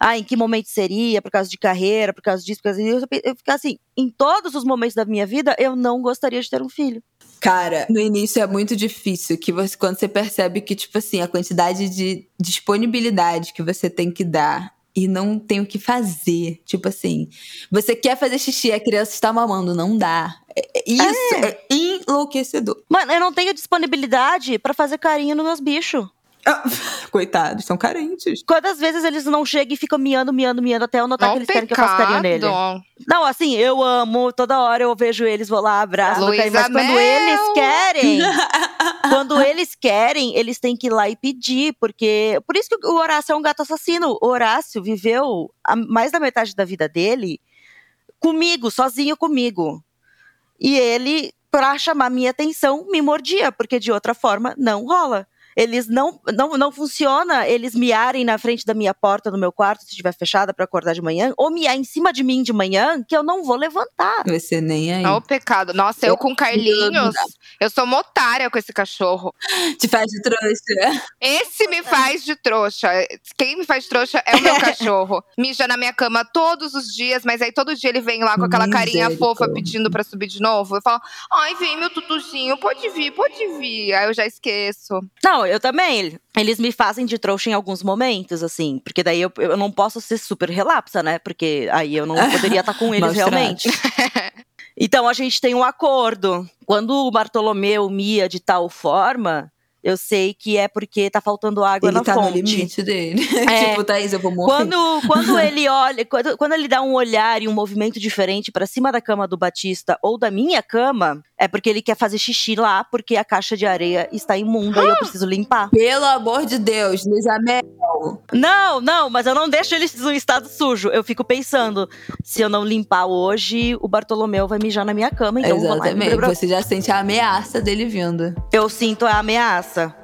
ah, em que momento seria, por causa de carreira, por causa disso, por causa disso, eu, eu ficava assim, em todos os momentos da minha vida, eu não gostaria de ter um filho. Cara, no início é muito difícil que você, quando você percebe que, tipo assim, a quantidade de disponibilidade que você tem que dar e não tem o que fazer. Tipo assim, você quer fazer xixi, a criança está mamando, não dá. É- é- Isso é, enlouquecedor. Mano, eu não tenho disponibilidade pra fazer carinho nos meus bichos. Ah, coitados, são carentes. Quantas vezes eles não chegam e ficam miando, miando, miando, até eu notar que Ó, eles querem que eu faça carinho nele. pecado. Não, assim, eu amo, toda hora eu vejo eles, vou lá, abraço, carinho, mas quando Mel. eles querem, quando eles querem, eles têm que ir lá e pedir, porque. Por isso que o Horácio é um gato assassino. O Horácio viveu a- mais da metade da vida dele comigo, sozinho comigo. E ele, pra chamar minha atenção, me mordia, porque de outra forma não rola. Eles não, não, não funciona eles miarem na frente da minha porta no meu quarto, se estiver fechada pra acordar de manhã, ou miar em cima de mim de manhã, que eu não vou levantar. Você nem aí. Ó o pecado. Nossa, eu com Carlinhos, eu sou uma otária com esse cachorro. Te faz de trouxa. Esse me faz de trouxa. Quem me faz de trouxa é o meu cachorro. Mija na minha cama todos os dias, mas aí todo dia ele vem lá com aquela carinha fofa pedindo pra subir de novo. Eu falo, ai, vem meu tutuzinho, pode vir, pode vir. Aí eu já esqueço. Não, eu também. Eles me fazem de trouxa em alguns momentos, assim, porque daí eu, eu não posso ser super relapsa, né? Porque aí eu não poderia estar com eles realmente. Então a gente tem um acordo. Quando o Bartolomeu mia de tal forma, eu sei que é porque tá faltando água Ele na tá no fonte. limite dele. É. tipo, Thaís, eu vou morrer. Quando, quando ele olha, quando, quando ele dá um olhar e um movimento diferente pra cima da cama do Batista ou da minha cama, é porque ele quer fazer xixi lá, porque a caixa de areia está imunda e eu preciso limpar. Pelo amor de Deus, Luísa Mel. Não, não, mas eu não deixo ele no estado sujo. Eu fico pensando, se eu não limpar hoje, o Bartolomeu vai mijar na minha cama, então eu vou lá. Exatamente. Você já sente a ameaça dele vindo. Eu sinto a ameaça.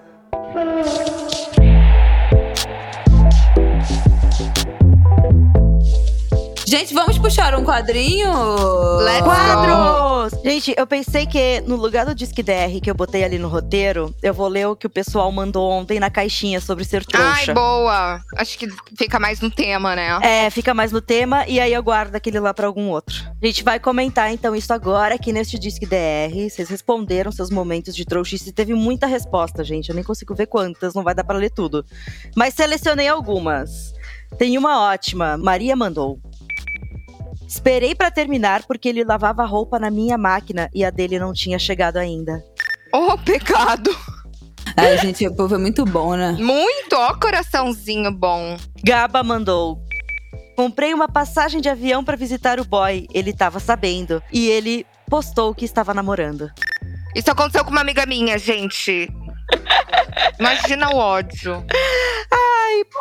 Gente, vamos puxar um quadrinho? Let's go. Quadros! Gente, eu pensei que no lugar do Disque DR que eu botei ali no roteiro, eu vou ler o que o pessoal mandou ontem na caixinha sobre ser Ai, trouxa. boa. Acho que fica mais no tema, né? É, fica mais no tema e aí eu guardo aquele lá pra algum outro. A gente vai comentar então isso agora aqui neste Disque DR. Vocês responderam seus momentos de trouxice. Teve muita resposta, gente. Eu nem consigo ver quantas, não vai dar pra ler tudo. Mas selecionei algumas. Tem uma ótima. Maria mandou. Esperei pra terminar porque ele lavava roupa na minha máquina e a dele não tinha chegado ainda. Ô, pecado. Ai, gente, o povo é muito bom, né? Muito, ó, coraçãozinho bom. Gaba mandou. Comprei uma passagem de avião pra visitar o boy. Ele tava sabendo. E ele postou que estava namorando. Isso aconteceu com uma amiga minha, gente. Imagina o ódio.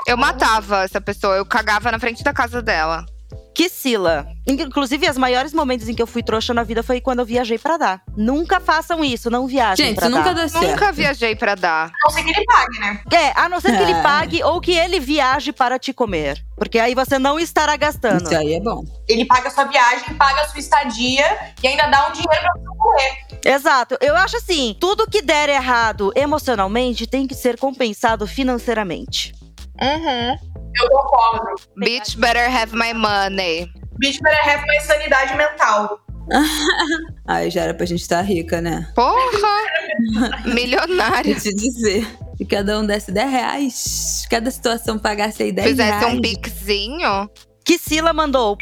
eu matava essa pessoa, eu cagava na frente da casa dela. Que Sila. Inclusive, os maiores momentos em que eu fui trouxa na vida foi quando eu viajei pra dar. Nunca façam isso, não viajem Gente, pra isso nunca dar. dá certo. Nunca viajei pra dar. A não ser que ele pague, né? É, a não ser que ele É. pague ou que ele viaje para te comer. Porque aí você não estará gastando. Isso aí é bom. Ele paga a sua viagem, paga a sua estadia e ainda dá um dinheiro pra você comer. Exato. Eu acho assim, tudo que der errado emocionalmente tem que ser compensado financeiramente. Uhum. Eu concordo. Bitch better have my money. Bitch better have mais sanidade mental. Ai, já era pra gente estar rica, né? Porra! Milionária. Vou te dizer. Se cada um desse 10 reais, cada situação pagasse aí 10 Fizesse reais. um pixinho. Que Sila mandou.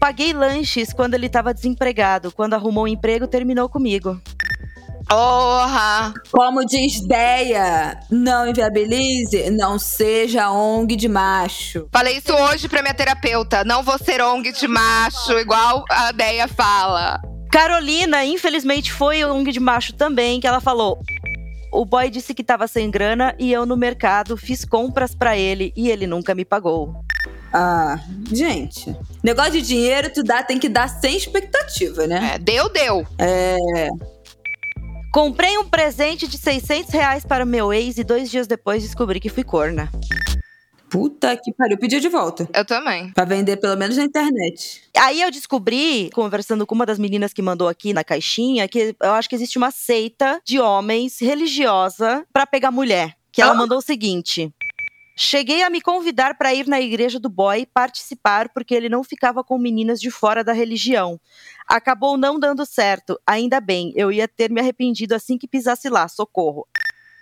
Paguei lanches quando ele estava desempregado. Quando arrumou um emprego, terminou comigo. Porra! Como diz Deia, não inviabilize, não seja ONG de macho. Falei isso hoje pra minha terapeuta. Não vou ser ONG de macho, igual a Deia fala. Carolina, infelizmente, foi um de macho também, que ela falou. O boy disse que tava sem grana e eu no mercado fiz compras pra ele e ele nunca me pagou. Ah, gente. Negócio de dinheiro, tu dá, tem que dar sem expectativa, né? É, deu, deu. Comprei um presente de 600 reais para meu ex e dois dias depois descobri que fui corna. Puta que pariu. Eu pedi de volta. Eu também. Pra vender pelo menos na internet. Aí eu descobri, conversando com uma das meninas que mandou aqui na caixinha, que eu acho que existe uma seita de homens religiosa pra pegar mulher. Que ela Ah. mandou o seguinte. Cheguei a me convidar para ir na igreja do boy participar porque ele não ficava com meninas de fora da religião. Acabou não dando certo. Ainda bem, eu ia ter me arrependido assim que pisasse lá. Socorro.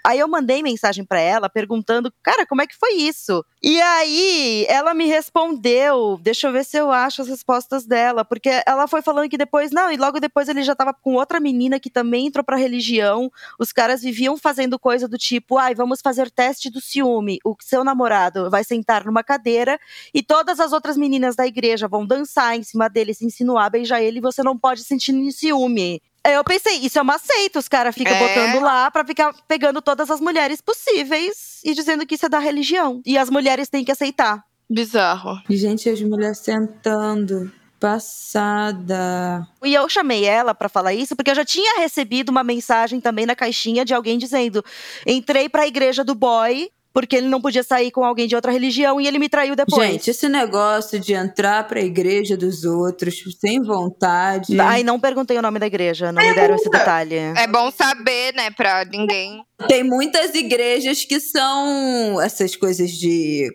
Aí eu mandei mensagem pra ela perguntando, cara, como é que foi isso? E aí ela me respondeu, deixa eu ver se eu acho as respostas dela, porque ela foi falando que depois, não, e logo depois ele já tava com outra menina que também entrou pra religião. Os caras viviam fazendo coisa do tipo, ai, vamos fazer teste do ciúme. O seu namorado vai sentar numa cadeira e todas as outras meninas da igreja vão dançar em cima dele, se insinuar, beijar ele, e você não pode sentir ciúme. Aí Eu pensei, isso é uma seita, os caras ficam É. botando lá pra ficar pegando todas as mulheres possíveis e dizendo que isso é da religião. E as mulheres têm que aceitar. Bizarro. Gente, as mulheres sentando. Passada. E eu chamei ela pra falar isso porque eu já tinha recebido uma mensagem também na caixinha de alguém dizendo: entrei pra igreja do boy porque ele não podia sair com alguém de outra religião e ele me traiu depois. Gente, esse negócio de entrar pra igreja dos outros sem vontade. Aí não perguntei o nome da igreja, não me deram esse detalhe. É bom saber, né, pra ninguém. Tem muitas igrejas que são essas coisas de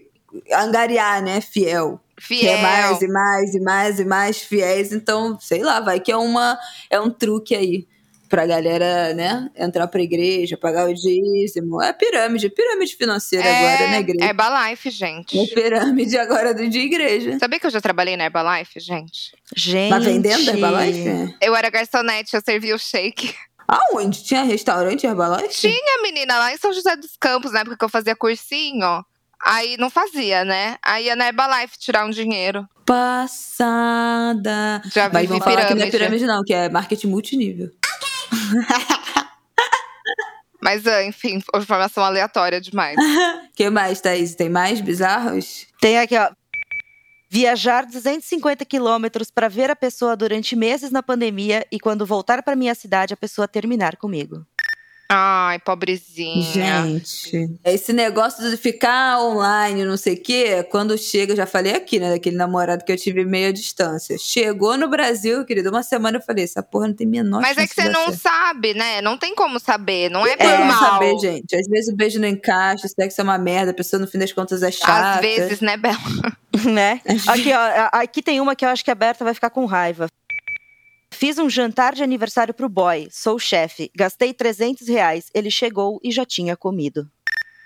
angariar, né? Fiel. Fiel. Que é mais e mais e mais e mais fiéis. Então, sei lá, vai que é, uma, é um truque aí pra galera, né? Entrar pra igreja, pagar o dízimo. É pirâmide, pirâmide financeira agora, né, igreja? Herbalife, gente. É pirâmide agora de igreja. Sabia que eu já trabalhei na Herbalife, gente? Gente. Mas vendendo Herbalife? Eu era garçonete, eu servia o shake. Aonde? Tinha restaurante Herbalife? Tinha menina lá em São José dos Campos, na época que eu fazia cursinho. Aí não fazia, né? Aí ia na Herbalife tirar um dinheiro. Passada. Já Mas vão falar que não é pirâmide. pirâmide não, que é marketing multinível. Mas, ah, enfim, informação aleatória demais. O que mais, Thaís? Tem mais bizarros? Tem aqui, ó. Viajar 250 quilômetros para ver a pessoa durante meses na pandemia e quando voltar para minha cidade a pessoa terminar comigo. Ai, pobrezinha. Gente, esse negócio de ficar online, não sei o quê, quando chega, eu já falei aqui, né, daquele namorado que eu tive meia distância. Chegou no Brasil, querido, uma semana eu falei, essa porra não tem menor Mas é que você não certo. sabe, né? Não tem como saber. Não é É, por não mal. saber, gente. Às vezes o beijo não encaixa, o sexo é uma merda, a pessoa no fim das contas é chata. Às vezes, né, Bela? né? Aqui, ó, aqui tem uma que eu acho que a Berta vai ficar com raiva. Fiz um jantar de aniversário pro boy, sou chefe, gastei 300 reais, ele chegou e já tinha comido.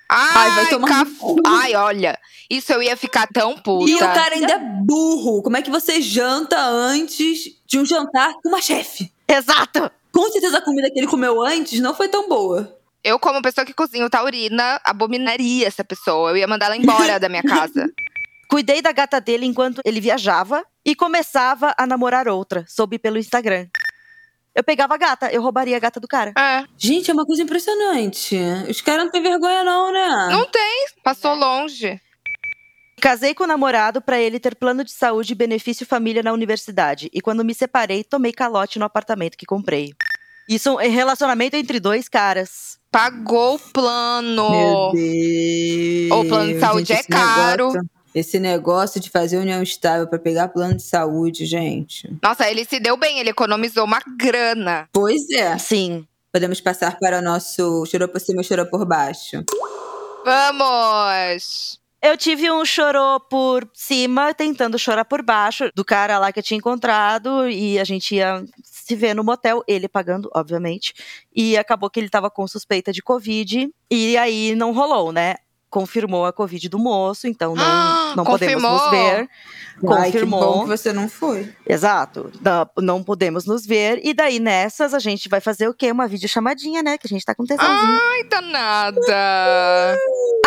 Ai, vai tomar cu. Ai, olha. Isso eu ia ficar tão puta. E o cara ainda é burro. Como é que você janta antes de um jantar com uma chefe? Exato! Com certeza a comida que ele comeu antes não foi tão boa. Eu, como pessoa que cozinha taurina, abominaria essa pessoa. Eu ia mandar ela embora da minha casa. Cuidei da gata dele enquanto ele viajava e começava a namorar outra, soube pelo Instagram. Eu pegava a gata, eu roubaria a gata do cara. É, Gente, é uma coisa impressionante. Os caras não têm vergonha, não, né? não tem. Passou longe. Casei com o namorado pra ele ter plano de saúde e benefício família na universidade. E quando me separei, tomei calote no apartamento que comprei. Isso é relacionamento entre dois caras. Pagou o plano. Meu Deus. O plano de saúde é esse caro. negócio- esse negócio de fazer união estável pra pegar plano de saúde, gente. Nossa, ele se deu bem, ele economizou uma grana. Pois é. Sim. Podemos passar para o nosso chorou por cima, chorou por baixo. Vamos! Eu tive um chorou por cima, tentando chorar por baixo, do cara lá que eu tinha encontrado, e a gente ia se ver no motel, ele pagando, obviamente. E acabou que ele tava com suspeita de Covid, e aí não rolou, né? Confirmou a Covid do moço, então não, Ah, não podemos nos ver. Ai, que Confirmou. bom que você não foi. Exato. Não, não podemos nos ver. E daí, nessas, a gente vai fazer o quê? Uma videochamadinha, né? Que a gente tá com tesãozinho. Ai, danada!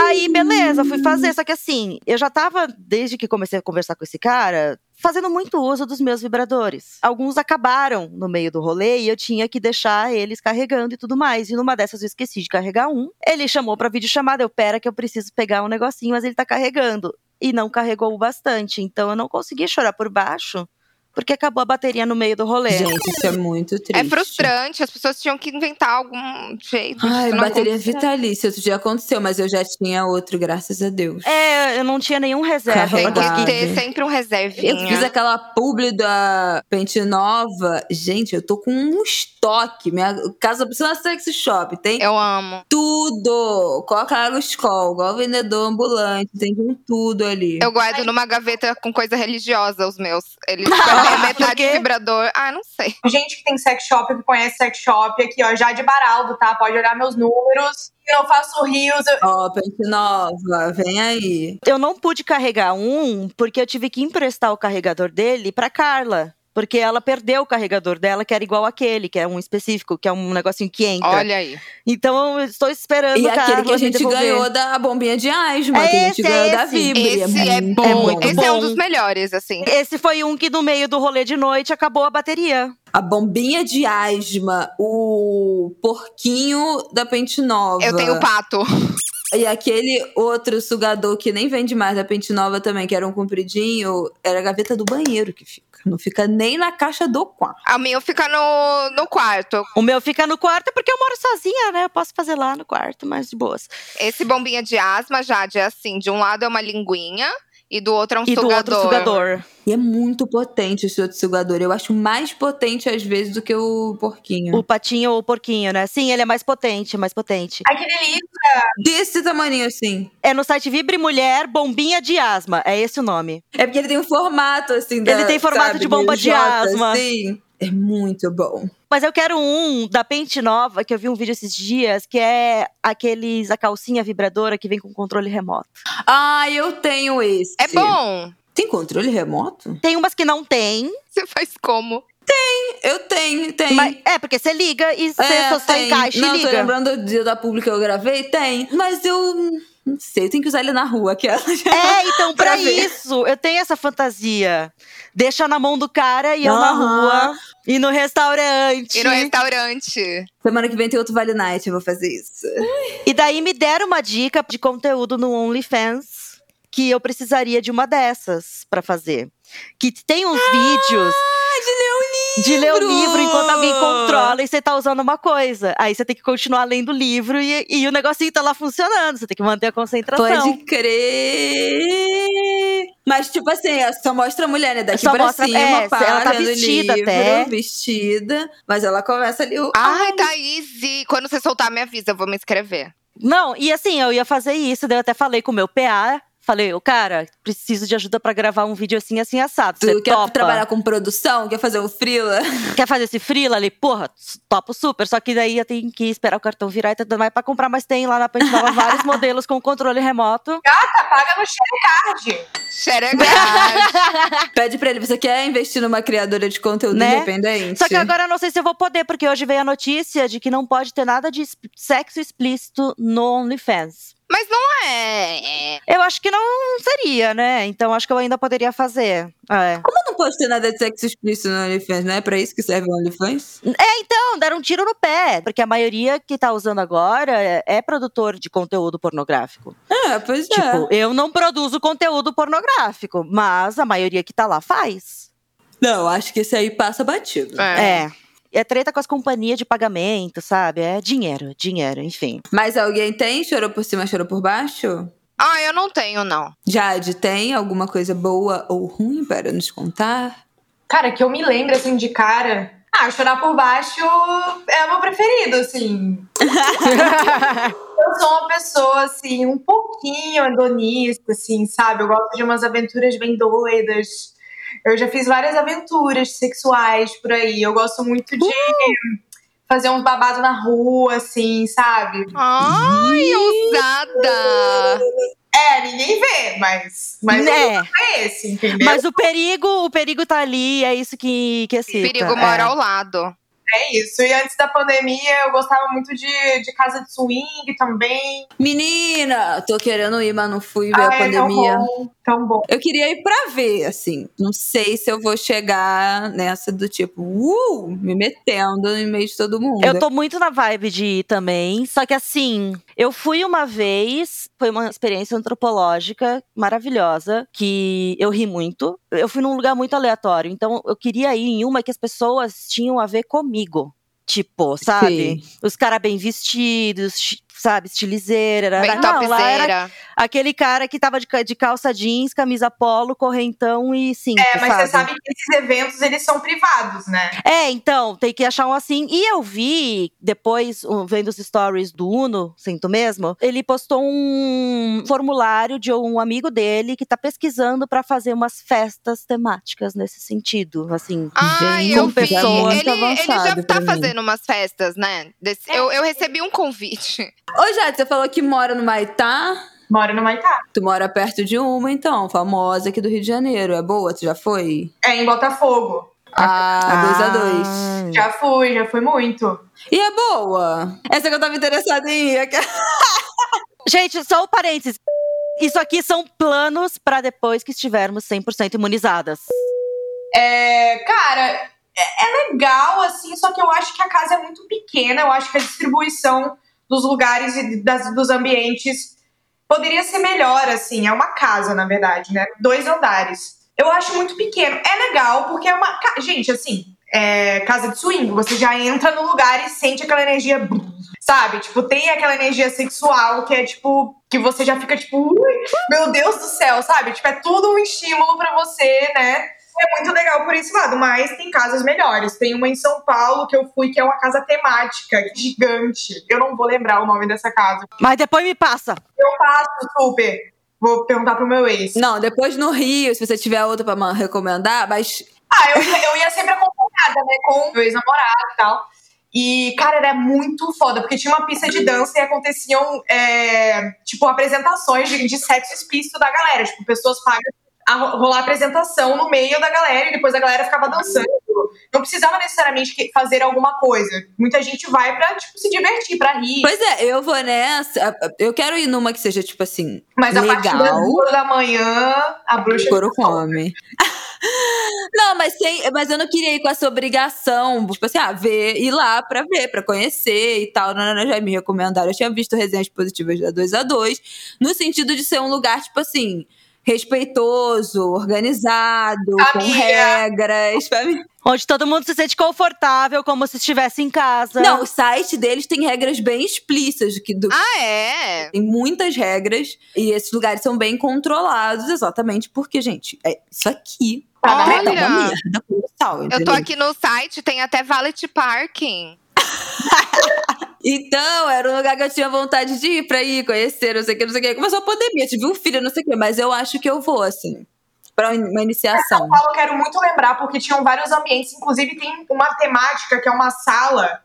Aí, beleza, fui fazer. Só que assim, eu já tava, desde que comecei a conversar com esse cara, fazendo muito uso dos meus vibradores. Alguns acabaram no meio do rolê e eu tinha que deixar eles carregando e tudo mais. E numa dessas eu esqueci de carregar um. Ele chamou pra videochamada. Eu, pera que eu preciso pegar um negocinho, mas ele tá carregando. E não carregou o bastante. Então eu não consegui chorar por baixo. Porque acabou a bateria no meio do rolê. Gente, isso é muito triste. É frustrante, as pessoas tinham que inventar algum jeito. Ai, bateria acontecer. vitalícia. Outro dia aconteceu, mas eu já tinha outro, graças a Deus. É, eu não tinha nenhum reserva Tem que ter sempre um reservinha. Eu fiz aquela publi da Pente Nova. Gente, eu tô com um estoque. Minha casa precisa ser sex shop. Tem Eu amo. tudo. Coca água escola, igual vendedor ambulante. Tem com tudo ali. Eu guardo numa gaveta com coisa religiosa os meus. Eles é metade quê? vibrador. Ah, não sei. Gente que tem sex shop, que conhece sex shop aqui, ó, já de Baraldo, tá? Pode olhar meus números. Eu faço rios. eu- Ó, Pente Nova, vem aí. Eu não pude carregar um porque eu tive que emprestar o carregador dele pra Carla. Porque ela perdeu o carregador dela, que era igual aquele, que é um específico, que é um negocinho que entra. Olha aí. Então eu estou esperando E aquele que a gente ganhou da bombinha de asma, É que a gente esse, é ganhou da esse. Vibre. Esse é, muito bom. muito Esse é um bom. dos melhores, assim. Esse foi um que no meio do rolê de noite acabou a bateria. A bombinha de asma, o porquinho da Pente Nova. Eu tenho pato. E aquele outro sugador que nem vende mais da Pente Nova também, que era um compridinho, era a gaveta do banheiro que fica. Não fica nem na caixa do quarto. A minha fica no, no quarto. O meu fica no quarto porque eu moro sozinha, né? Eu posso fazer lá no quarto, mas de boas. Esse bombinha de asma, Jade, é assim: de um lado é uma linguinha e do outro é um e do sugador. outro sugador. E é muito potente esse outro sugador. Eu acho mais potente às vezes do que o porquinho. O patinho ou o porquinho, né? Sim, ele é mais potente, mais potente. Ai, que delícia. Desse tamanho assim. É no site Vibre Mulher Bombinha de Asma. É esse o nome. É porque ele tem um formato assim. da- Ele tem formato sabe, de bomba de J, asma. Assim. É muito bom. Mas eu quero um da Pente Nova, que eu vi um vídeo esses dias, que é aqueles, a calcinha vibradora que vem com controle remoto. Ah, eu tenho esse. É bom. Tem controle remoto? Tem umas que não tem, Você faz como? Eu tenho, tem. mas é porque você liga e você É, só, só tem. encaixa Não, e tô liga. lembrando do dia da pública que eu gravei? Tem. Mas eu não sei, eu tenho que usar ele na rua, aquela. É, então, pra, Pra isso, eu tenho essa fantasia. Deixa na mão do cara e eu na rua. E no restaurante. E no restaurante. Semana que vem tem outro Vale Night, eu vou fazer isso. E daí me deram uma dica de conteúdo no OnlyFans que eu precisaria de uma dessas pra fazer. Que tem uns vídeos Ah, de ler o de ler o livro! enquanto alguém controla e você tá usando uma coisa. Aí você tem que continuar lendo o livro e, e o negocinho tá lá funcionando. Você tem que manter a concentração. Pode crer. Mas, tipo assim, é só mostra a mulher, né? Daqui Só pra mostra- cima, é, pá, ela tá vestida livro, até. Vestida. Mas ela começa ali o... Ai, Thaís, e quando você soltar, me avisa, eu vou me inscrever. Não, e assim, eu ia fazer isso, daí eu até falei com o meu PA. Falei, ô cara, preciso de ajuda pra gravar um vídeo assim, assim, assado. Tu Você quer topa? trabalhar com produção? Quer fazer um freela? Quer fazer esse freela ali? Porra, topo super. Só que daí eu tenho que esperar o cartão virar e tudo mais pra comprar. Mas tem lá na Pente Nova vários modelos com controle remoto. Tá, paga no Sharecard. Xeregade. Pede pra ele, você quer investir numa criadora de conteúdo Né? independente? Só que agora eu não sei se eu vou poder, porque hoje veio a notícia de que não pode ter nada de sexo explícito no OnlyFans. Mas não é. Eu acho que não seria, né? Então acho que eu ainda poderia fazer. É. Como não pode ter nada de sexo explícito no OnlyFans? Não é pra isso que serve o OnlyFans? Então, deram um tiro no pé. Porque a maioria que tá usando agora é, é produtor de conteúdo pornográfico. É, pois é. Tipo, eu não produzo conteúdo pornográfico, mas a maioria que tá lá faz. Não, acho que esse aí passa batido. É. É. É treta com as companhias de pagamento, sabe? É dinheiro, dinheiro, enfim. Mas alguém tem? Chorou por cima, chorou por baixo? Ah, eu não tenho, não. Jade, tem alguma coisa boa ou ruim para nos contar? Cara, que eu me lembro, assim, de cara. Ah, chorar por baixo é o meu preferido, assim. eu sou uma pessoa, assim, um pouquinho hedonista, assim, sabe? Eu gosto de umas aventuras bem doidas. Eu já fiz várias aventuras sexuais por aí. Eu gosto muito de fazer uns babados na rua, assim, sabe? Ai, ousada. É, ninguém vê, mas, mas né? é esse, entendeu? Mas o perigo, o perigo tá ali, é isso que, que excita. Perigo mora é. ao lado. É isso. E antes da pandemia, eu gostava muito de, de casa de swing também. Menina, tô querendo ir, mas não fui ver a tão pandemia. bom. Tão bom. Eu queria ir pra ver, assim. Não sei se eu vou chegar nessa do tipo, uh, me metendo no meio de todo mundo. Eu tô muito na vibe de ir também, só que assim, eu fui uma vez, foi uma experiência antropológica maravilhosa, que eu ri muito. Eu fui num lugar muito aleatório, então eu queria ir em uma que as pessoas tinham a ver comigo. Tipo, sabe? Os caras bem vestidos, sabe? Estilizeira. era- Bem não, lá era aquele cara que tava de, de calça jeans, camisa polo, correntão e cinto, É, mas sabe? você sabe que esses eventos, eles são privados, né? É, então, tem que achar um assim. E eu vi, depois, vendo os stories do Uno, sinto mesmo, ele postou um formulário de um amigo dele que tá pesquisando pra fazer umas festas temáticas nesse sentido, assim. Ai, Gente, eu com vi. pessoas. Ele, ele já tá fazendo umas festas, né? Desse- eu, eu recebi um convite. Ô, Jade, você falou que mora no Maitá. Mora no Maitá. Tu mora perto de uma, então, famosa aqui do Rio de Janeiro. É boa? Tu já foi? É em Botafogo. Ah, dois a dois. Ah. Já fui, já fui muito. E é boa? Essa que eu tava interessada em ir. aquela- Gente, só um parênteses. Isso aqui são planos pra depois que estivermos 100% imunizadas. É, cara, é, é legal, assim, só que eu acho que a casa é muito pequena. Eu acho que a distribuição dos lugares e das, dos ambientes poderia ser melhor, assim. É uma casa, na verdade, né? Dois andares. Eu acho muito pequeno. É legal, porque é uma. Gente, assim, é casa de swing. Você já entra no lugar e sente aquela energia. Sabe? Tipo, tem aquela energia sexual que é tipo. Que você já fica tipo. Meu Deus do céu, sabe? Tipo, é tudo um estímulo pra você, né? É muito legal por esse lado, mas tem casas melhores. Tem uma em São Paulo que eu fui, que é uma casa temática, gigante. Eu não vou lembrar o nome dessa casa. Mas depois me passa. Eu passo super. Vou perguntar pro meu ex. Não, depois no Rio, se você tiver outra pra recomendar, mas Ah, eu, ia- eu ia sempre acompanhada, né? Com meu ex-namorado e tal. E, cara, era muito foda, porque tinha uma pista de dança e aconteciam, é, tipo, apresentações de, de sexo explícito da galera. Tipo, pessoas pagam a ro- rolar apresentação no meio da galera e depois a galera ficava dançando. Não precisava necessariamente fazer alguma coisa. Muita gente vai pra, tipo, se divertir, pra rir. Pois é, eu vou nessa. Eu quero ir numa que seja, tipo assim, Mas a partir das legal. duas da manhã, a bruxa. Couro come. Não, mas, sem, mas eu não queria ir com essa obrigação, tipo assim, ah, ver, ir lá pra ver, pra conhecer e tal. Não, não, não, já me recomendaram. Eu tinha visto resenhas positivas da 2 a 2 no sentido de ser um lugar, tipo assim, respeitoso, organizado, com regras. Onde todo mundo se sente confortável, como se estivesse em casa. Não, o site deles tem regras bem explícitas, que do, Ah, é? Tem muitas regras e esses lugares são bem controlados, exatamente porque, gente, é isso aqui Tá na Olha. tá uma merda colossal, Eu tô aqui no site, tem até valet parking. Então, era um lugar que eu tinha vontade de ir pra ir, conhecer, não sei o que, não sei o que. Começou a pandemia, tive um filho, não sei o que, mas eu acho que eu vou, assim, pra uma iniciação. São Paulo eu quero muito lembrar, porque tinham vários ambientes, inclusive tem uma temática que é uma sala.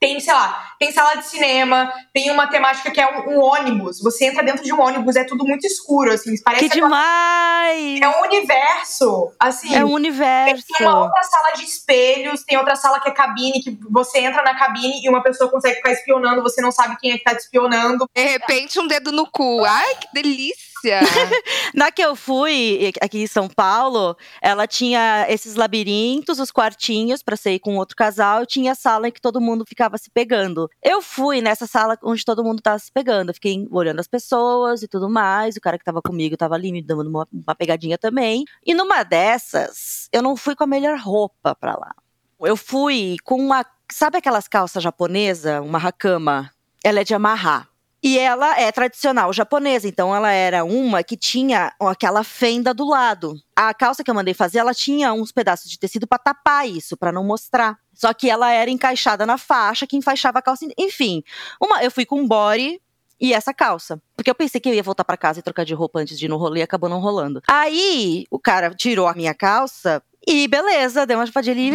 Tem, sei lá, tem sala de cinema, tem uma temática que é um, um ônibus. Você entra dentro de um ônibus, é tudo muito escuro, assim. Parece Que demais! é um universo, assim. É um universo. Tem uma outra sala de espelhos, tem outra sala que é cabine, que você entra na cabine e uma pessoa consegue ficar espionando, você não sabe quem é que tá te espionando. De repente, um dedo no cu. Ai, que delícia! Na que eu fui, aqui em São Paulo, ela tinha esses labirintos, os quartinhos pra sair com outro casal, e tinha a sala em que todo mundo ficava se pegando. Eu fui nessa sala onde todo mundo tava se pegando. Eu fiquei olhando as pessoas e tudo mais. O cara que tava comigo tava ali me dando uma, uma pegadinha também. E numa dessas, eu não fui com a melhor roupa pra lá. Eu fui com uma. Sabe aquelas calças japonesa, uma hakama? Ela é de amarrar. E ela é tradicional japonesa, então ela era uma que tinha aquela fenda do lado. A calça que eu mandei fazer, ela tinha uns pedaços de tecido pra tapar isso, pra não mostrar. Só que ela era encaixada na faixa, que enfaixava a calça. Enfim, uma, eu fui com um body e essa calça. Porque eu pensei que eu ia voltar pra casa e trocar de roupa antes de ir no rolê e acabou não rolando. Aí, o cara tirou a minha calça e beleza, deu uma ali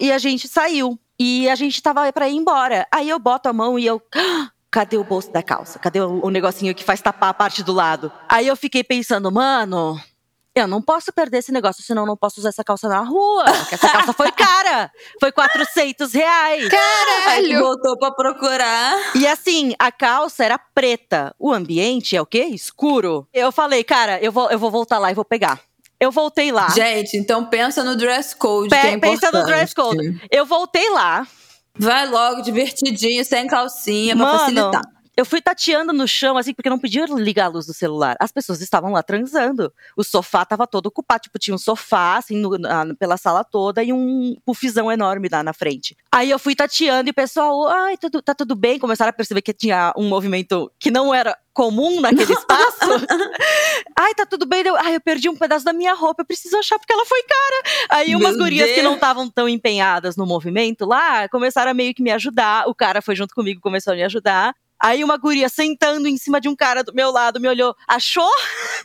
e a gente saiu. E a gente tava pra ir embora. Aí eu boto a mão e eu. "Ah, Cadê o bolso da calça? Cadê o, o negocinho que faz tapar a parte do lado? Aí eu fiquei pensando, mano, eu não posso perder esse negócio, senão eu não posso usar essa calça na rua. Porque essa calça foi cara. Foi 400 reais. Aí Caralho! voltou pra procurar. E assim, a calça era preta. O ambiente é o quê? Escuro. Eu falei, cara, eu vou, eu vou voltar lá e vou pegar. Eu voltei lá. Gente, então pensa no dress code, Pe- que é pensa no dress code. Eu voltei lá. Vai logo, divertidinho, sem calcinha, pra Mano, facilitar. Eu fui tateando no chão, assim, porque não podia ligar a luz do celular. As pessoas estavam lá transando. O sofá tava todo ocupado. Tipo, tinha um sofá, assim, no- na- pela sala toda e um puffzão enorme lá na frente. Aí eu fui tateando e o pessoal, ai, tudo, tá tudo bem. Começaram a perceber que tinha um movimento que não era comum naquele espaço. ai, tá tudo bem. Eu, ai, eu perdi um pedaço da minha roupa. Eu preciso achar porque ela foi cara. Aí umas Meu gurias que Deus. não estavam tão empenhadas no movimento lá, começaram a meio que me ajudar. O cara foi junto comigo, começou a me ajudar. Aí uma guria sentando em cima de um cara do meu lado me olhou, achou?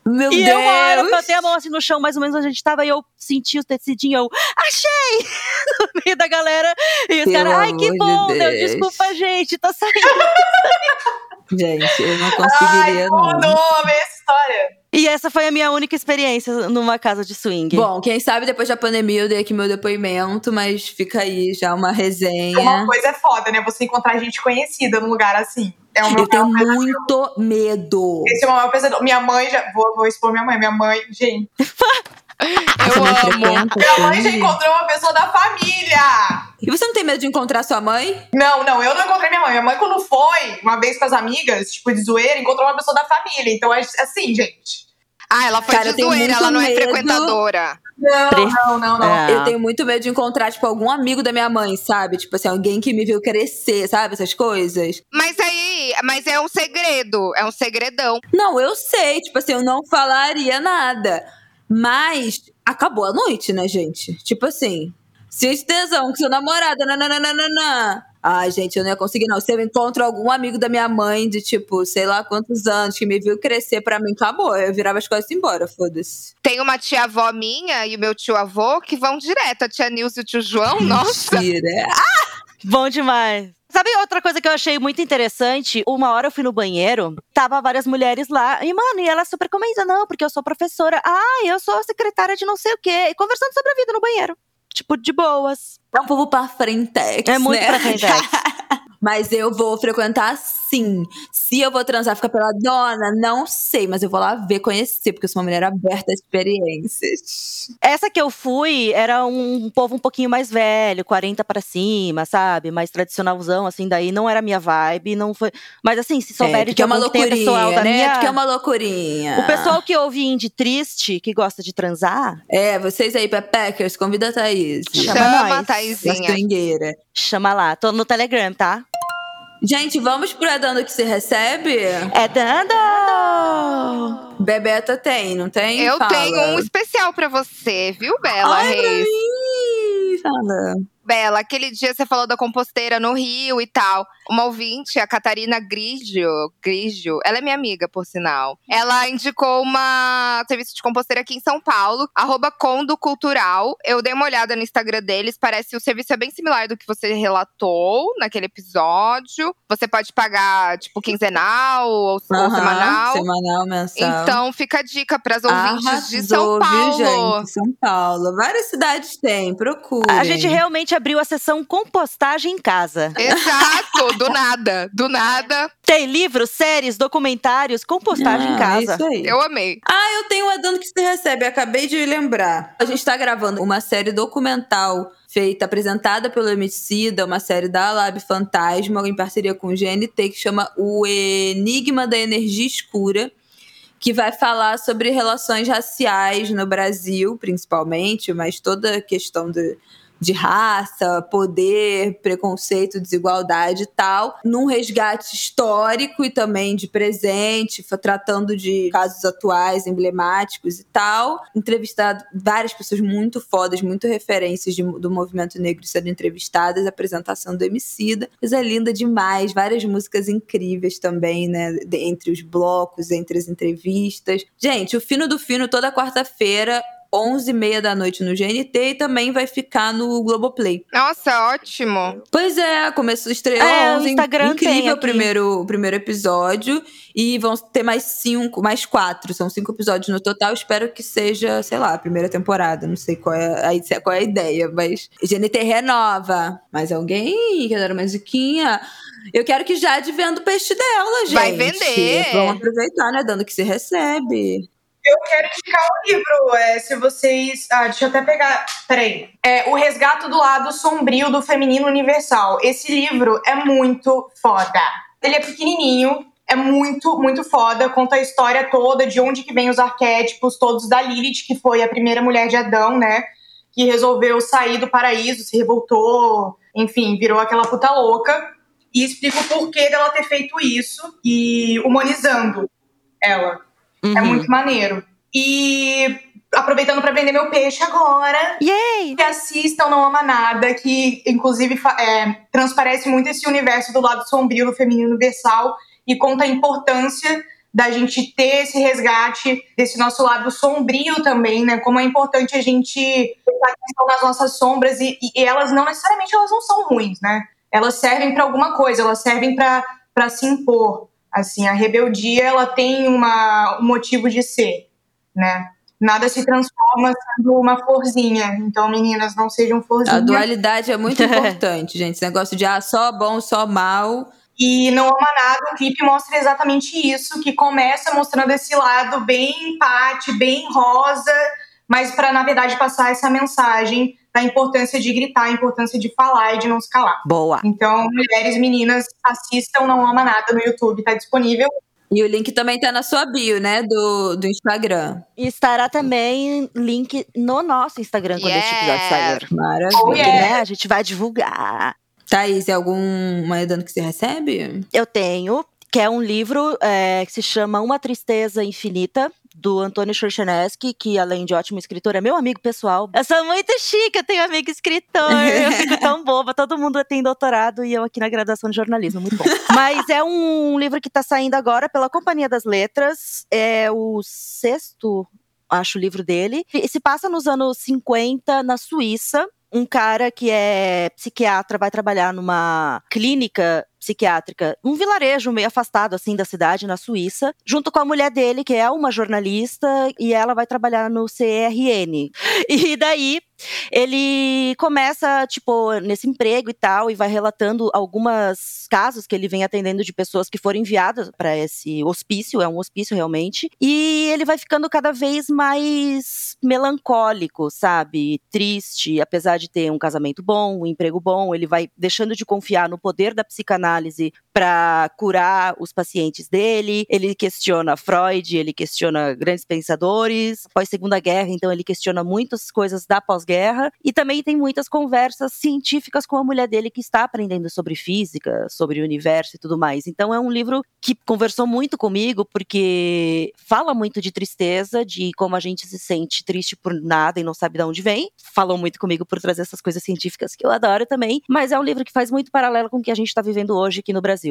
Meu e Deus! eu, uma hora, eu botei a mão assim no chão, mais ou menos onde a gente tava, e eu senti o tecidinho, eu, achei! no meio da galera. E os caras, ai, que amor de bom, Deus, Deus. desculpa, gente, tá saindo. Gente, eu não Ai, conseguiria, não. tudo, amei essa história. E essa foi a minha única experiência numa casa de swing. Bom, quem sabe depois da pandemia eu dei aqui meu depoimento, mas fica aí já uma resenha. Uma coisa é foda, né? Você encontrar gente conhecida num lugar assim. É o meu Eu tenho muito medo. Esse é o maior pesadelo. Minha mãe já. Vou, vou expor minha mãe. Minha mãe, gente. Eu amo. frequenta, Minha mãe já encontrou uma pessoa da família. E você não tem medo de encontrar sua mãe? Não, não, eu não encontrei minha mãe. Minha mãe, quando foi, uma vez com as amigas, tipo, de zoeira, encontrou uma pessoa da família. Então, é assim, gente. Ah, ela foi Cara, de zoeira, ela não é medo. frequentadora. Não, Pre- não, não, não. É. Eu tenho muito medo de encontrar, tipo, algum amigo da minha mãe, sabe? Tipo assim, alguém que me viu crescer, sabe? Essas coisas. Mas aí, mas é um segredo, é um segredão. Não, eu sei, tipo assim, eu não falaria nada. Mas acabou a noite, né, gente? Tipo assim, se esse tesão com seu namorado, nananana. Ai, gente, eu não ia conseguir, não. Se eu encontro algum amigo da minha mãe de, tipo, sei lá quantos anos, que me viu crescer pra mim, acabou. Eu virava as coisas e embora, foda-se. Tem uma tia-avó minha e o meu tio-avô que vão direto. A tia Nilce e o tio João, nossa. Mentira. Bom demais. Sabe outra coisa que eu achei muito interessante? Uma hora eu fui no banheiro, tava várias mulheres lá, e mano, e ela super comenta, não, porque eu sou professora. Ah, eu sou secretária de não sei o quê. E conversando sobre a vida no banheiro. Tipo, de boas. É um povo pra frentex, É muito né? pra frente. Mas eu vou frequentar sim. Se eu vou transar, ficar pela dona, não sei. Mas eu vou lá ver, conhecer, porque eu sou uma mulher aberta a experiências. Essa que eu fui era um povo um pouquinho mais velho, 40 pra cima, sabe? Mais tradicionalzão, assim, daí não era minha vibe, não foi. Mas assim, se É, souberem porque de é uma que loucurinha, pessoal da né? minha... Porque é uma loucurinha. O pessoal que ouve indie triste, que gosta de transar, É, vocês aí, Pepeckers, convida a Thaís. Chama Chama, a Taizinha. Chama lá. Tô no Telegram, tá? Gente, vamos pro É Dando Que Se Recebe? É dando! Bebeta tem, não tem? Eu Fala. tenho um especial pra você, viu, Bela Ai, pra Reis? mim. Fala. Bela, aquele dia você falou da composteira no Rio e tal. Uma ouvinte, a Catarina Grigio, Grigio, ela é minha amiga, por sinal. Ela indicou uma serviço de composteira aqui em São Paulo, arroba Condo Cultural. Eu dei uma olhada no Instagram deles, parece que o serviço é bem similar do que você relatou naquele episódio. Você pode pagar, tipo, quinzenal ou, Aham, semanal. Semanal, mensal. Então fica a dica para as ouvintes de São Arrasou, Paulo. Viu, gente? São Paulo. Várias cidades têm, procurem. A gente realmente abriu a sessão compostagem em casa. Exato, do nada, do nada. Tem livros, séries, documentários, compostagem em Ah, casa. Isso aí. Eu amei. Ah, eu tenho um adendo que se recebe, acabei de lembrar. A gente tá gravando uma série documental feita, apresentada pelo Emicida, uma série da Lab Fantasma, em parceria com o GNT, que chama O Enigma da Energia Escura, que vai falar sobre relações raciais no Brasil, principalmente, mas toda a questão de, de raça, poder, preconceito, desigualdade e tal, num resgate histórico e também de presente, tratando de casos atuais, emblemáticos e tal. Entrevistado várias pessoas muito fodas, muito referências de- do movimento negro sendo entrevistadas, apresentação do Emicida. Coisa linda demais, várias músicas incríveis também, né? de- entre os blocos, entre as entrevistas. Gente, o Fino do Fino, toda quarta-feira, 11h30 da noite no GNT e também vai ficar no Globoplay. Nossa, ótimo. Pois é, começou, estreou É, o 11, Instagram incrível o primeiro, o primeiro episódio. E vão ter mais cinco, mais quatro. São cinco episódios no total. Espero que seja, sei lá, a primeira temporada. Não sei qual é a, qual é a ideia, mas GNT renova. Mais alguém quer dar uma musiquinha? Eu quero que Jade venda o peixe dela, gente. Vai vender. Vamos aproveitar, né? Dando que se recebe. Eu quero indicar um livro, é, se vocês. Ah, deixa eu até pegar. Peraí. É O Resgato do Lado Sombrio do Feminino Universal. Esse livro é muito foda. Ele é pequenininho, é muito, muito foda. Conta a história toda de onde que vem os arquétipos todos da Lilith, que foi a primeira mulher de Adão, né? Que resolveu sair do paraíso, se revoltou, enfim, virou aquela puta louca. E explica o porquê dela ter feito isso e humanizando ela. É Uhum. muito maneiro. E aproveitando para vender meu peixe agora, Yay! que assistam Não Ama Nada, que inclusive é, transparece muito esse universo do lado sombrio do feminino universal e conta a importância da gente ter esse resgate desse nosso lado sombrio também, né? Como é importante a gente prestar atenção nas nossas sombras e, e elas não necessariamente elas não são ruins, né? Elas servem para alguma coisa, elas servem para se impor. Assim, a rebeldia ela tem uma, um motivo de ser, né? Nada se transforma sendo uma florzinha. Então, meninas, não sejam A florzinhas. dualidade é muito importante, gente. Esse negócio de ah, só bom, só mal. E não ama nada, o clipe mostra exatamente isso, que começa mostrando esse lado bem empate, bem rosa, mas para na verdade passar essa mensagem da importância de gritar, a importância de falar e de não se calar. Boa. Então, mulheres, meninas, assistam Não Ama Nada no YouTube, tá disponível. E o link também tá na sua bio, né? Do, do Instagram. E estará também link no nosso Instagram quando este episódio sair. Maravilha. Oh, yeah. né, a gente vai divulgar. Thaís, é alguma dano que você recebe? Eu tenho, que é um livro é, que se chama Uma Tristeza Infinita, do Antônio Chorchenesky, que além de ótimo escritor, é meu amigo pessoal. Eu sou muito chique, eu tenho amigo escritor. Eu fico tão boba, todo mundo tem doutorado e eu aqui na graduação de jornalismo, muito bom. Mas é um livro que tá saindo agora pela Companhia das Letras, é o sexto, acho, livro dele. E se passa nos anos 50, na Suíça. Um cara que é psiquiatra vai trabalhar numa clínica psiquiátrica, um vilarejo meio afastado assim da cidade, na Suíça, junto com a mulher dele, que é uma jornalista, e ela vai trabalhar no CRN. E daí ele começa, tipo, nesse emprego e tal, e vai relatando algumas casos que ele vem atendendo de pessoas que foram enviadas para esse hospício, é um hospício realmente, e ele vai ficando cada vez mais melancólico, sabe? Triste, apesar de ter um casamento bom, um emprego bom, ele vai deixando de confiar no poder da psicanálise para curar os pacientes dele. Ele questiona Freud, ele questiona grandes pensadores. Após Segunda Guerra, então ele questiona muitas coisas da pós-guerra e também tem muitas conversas científicas com a mulher dele que está aprendendo sobre física, sobre o universo e tudo mais. Então é um livro que conversou muito comigo porque fala muito de tristeza, de como a gente se sente triste por nada e não sabe de onde vem. Falou muito comigo por trazer essas coisas científicas que eu adoro também, mas é um livro que faz muito paralelo com o que a gente está vivendo hoje aqui no Brasil.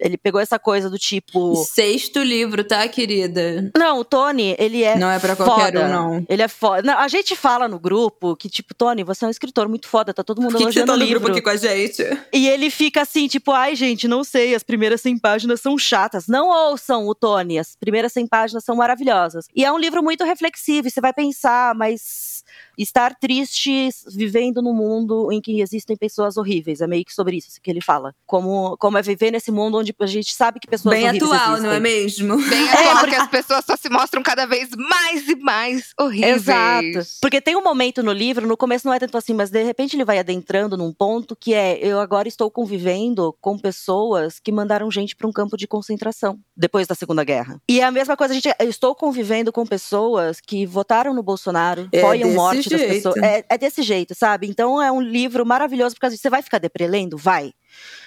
Ele pegou essa coisa do tipo. Sexto livro, tá, querida? Não, o Tony, ele é. Não é pra qualquer foda. um, não. Ele é foda. Não, a gente fala no grupo que, tipo, Tony, você é um escritor muito foda, tá todo mundo que, que você elogiando tá no livro. grupo aqui com a gente? E ele fica assim, tipo, ai, gente, não sei, as primeiras 100 páginas são chatas. Não ouçam o Tony, as primeiras 100 páginas são maravilhosas. E é um livro muito reflexivo, e você vai pensar, mas estar triste vivendo num mundo em que existem pessoas horríveis. É meio que sobre isso que ele fala. Como, como é viver nesse mundo onde a gente sabe que pessoas Bem horríveis atual, existem. não é mesmo? Bem atual, que as pessoas só se mostram cada vez mais e mais horríveis. Exato. Porque tem um momento no livro, no começo não é tanto assim, mas de repente ele vai adentrando num ponto que é: eu agora estou convivendo com pessoas que mandaram gente para um campo de concentração depois da Segunda Guerra. E é a mesma coisa, a gente, eu estou convivendo com pessoas que votaram no Bolsonaro, É apoiam desse morte das jeito. pessoas. É, é desse jeito, sabe? Então é um livro maravilhoso, porque você vai ficar deprê lendo? Vai.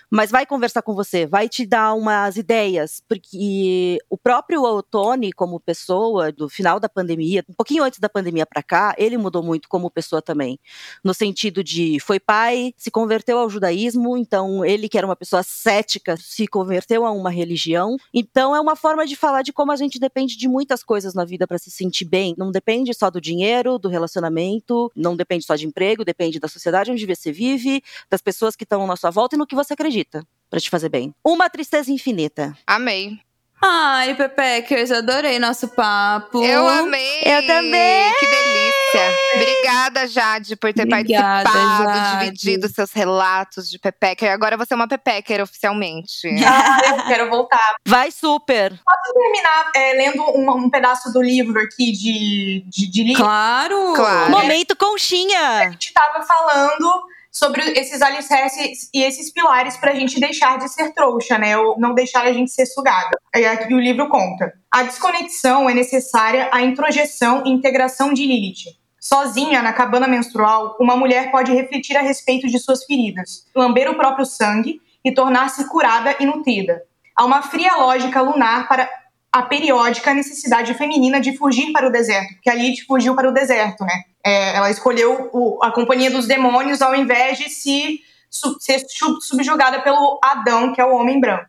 Mas vai conversar com você, vai te dar umas ideias, porque o próprio Tony, como pessoa, do final da pandemia, um pouquinho antes da pandemia para cá, ele mudou muito como pessoa também, no sentido de foi pai, se converteu ao judaísmo, então ele que era uma pessoa cética se converteu a uma religião, então é uma forma de falar de como a gente depende de muitas coisas na vida para se sentir bem, não depende só do dinheiro, do relacionamento, não depende só de emprego, depende da sociedade onde você vive, das pessoas que estão à sua volta e no que você acredita para te fazer bem. Uma tristeza infinita. Amei. Ai, Pepeckers, adorei nosso papo. Eu amei. Eu também. Que delícia. Obrigada, Jade, por ter Obrigada, participado, Jade. dividido seus relatos de Pepecker. Agora você é uma Pepecker oficialmente. Ah, eu quero voltar. Vai super. Posso terminar é, lendo um, um pedaço do livro aqui de, de, de livro? Claro! Claro. Momento conchinha. A gente estava falando sobre esses alicerces e esses pilares para a gente deixar de ser trouxa, né? Ou não deixar a gente ser sugada. É aqui o livro conta. A desconexão é necessária à introjeção e integração de Lilith. Sozinha, na cabana menstrual, uma mulher pode refletir a respeito de suas feridas, lamber o próprio sangue e tornar-se curada e nutrida. Há uma fria lógica lunar para a periódica necessidade feminina de fugir para o deserto, porque a Lilith fugiu para o deserto, né? É, ela escolheu o- a companhia dos demônios ao invés de se su- ser su- subjugada pelo Adão, que é o homem branco.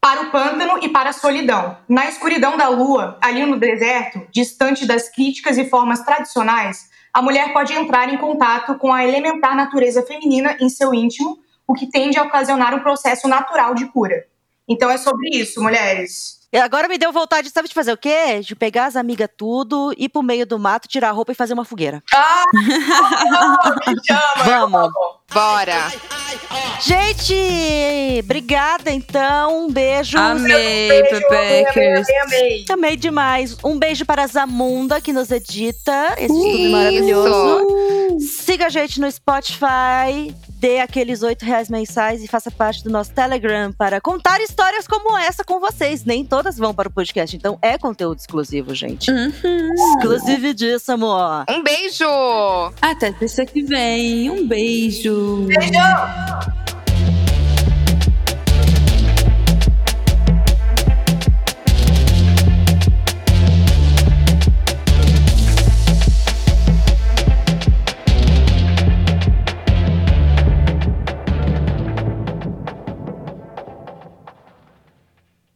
Para o pântano e para a solidão. Na escuridão da lua, ali no deserto, distante das críticas e formas tradicionais, a mulher pode entrar em contato com a elementar natureza feminina em seu íntimo, o que tende a ocasionar um processo natural de cura. Então é sobre isso, mulheres. E Agora me deu vontade, sabe de fazer o quê? De pegar as amigas tudo, ir pro meio do mato, tirar a roupa e fazer uma fogueira. Ah, me chama. Vamos. Bora. Gente, obrigada então. Um beijo. Amei, Beijo, Pepeckers. amei, amei. Amei demais. Um beijo para a Zamunda, que nos edita esse Isso. maravilhoso. Siga a gente no Spotify, dê aqueles oito reais mensais e faça parte do nosso Telegram para contar histórias como essa com vocês. Nem todas vão para o podcast, então é conteúdo exclusivo, gente. Uhum. Exclusividíssimo. Um beijo. Até terça que vem. Um beijo. you. You.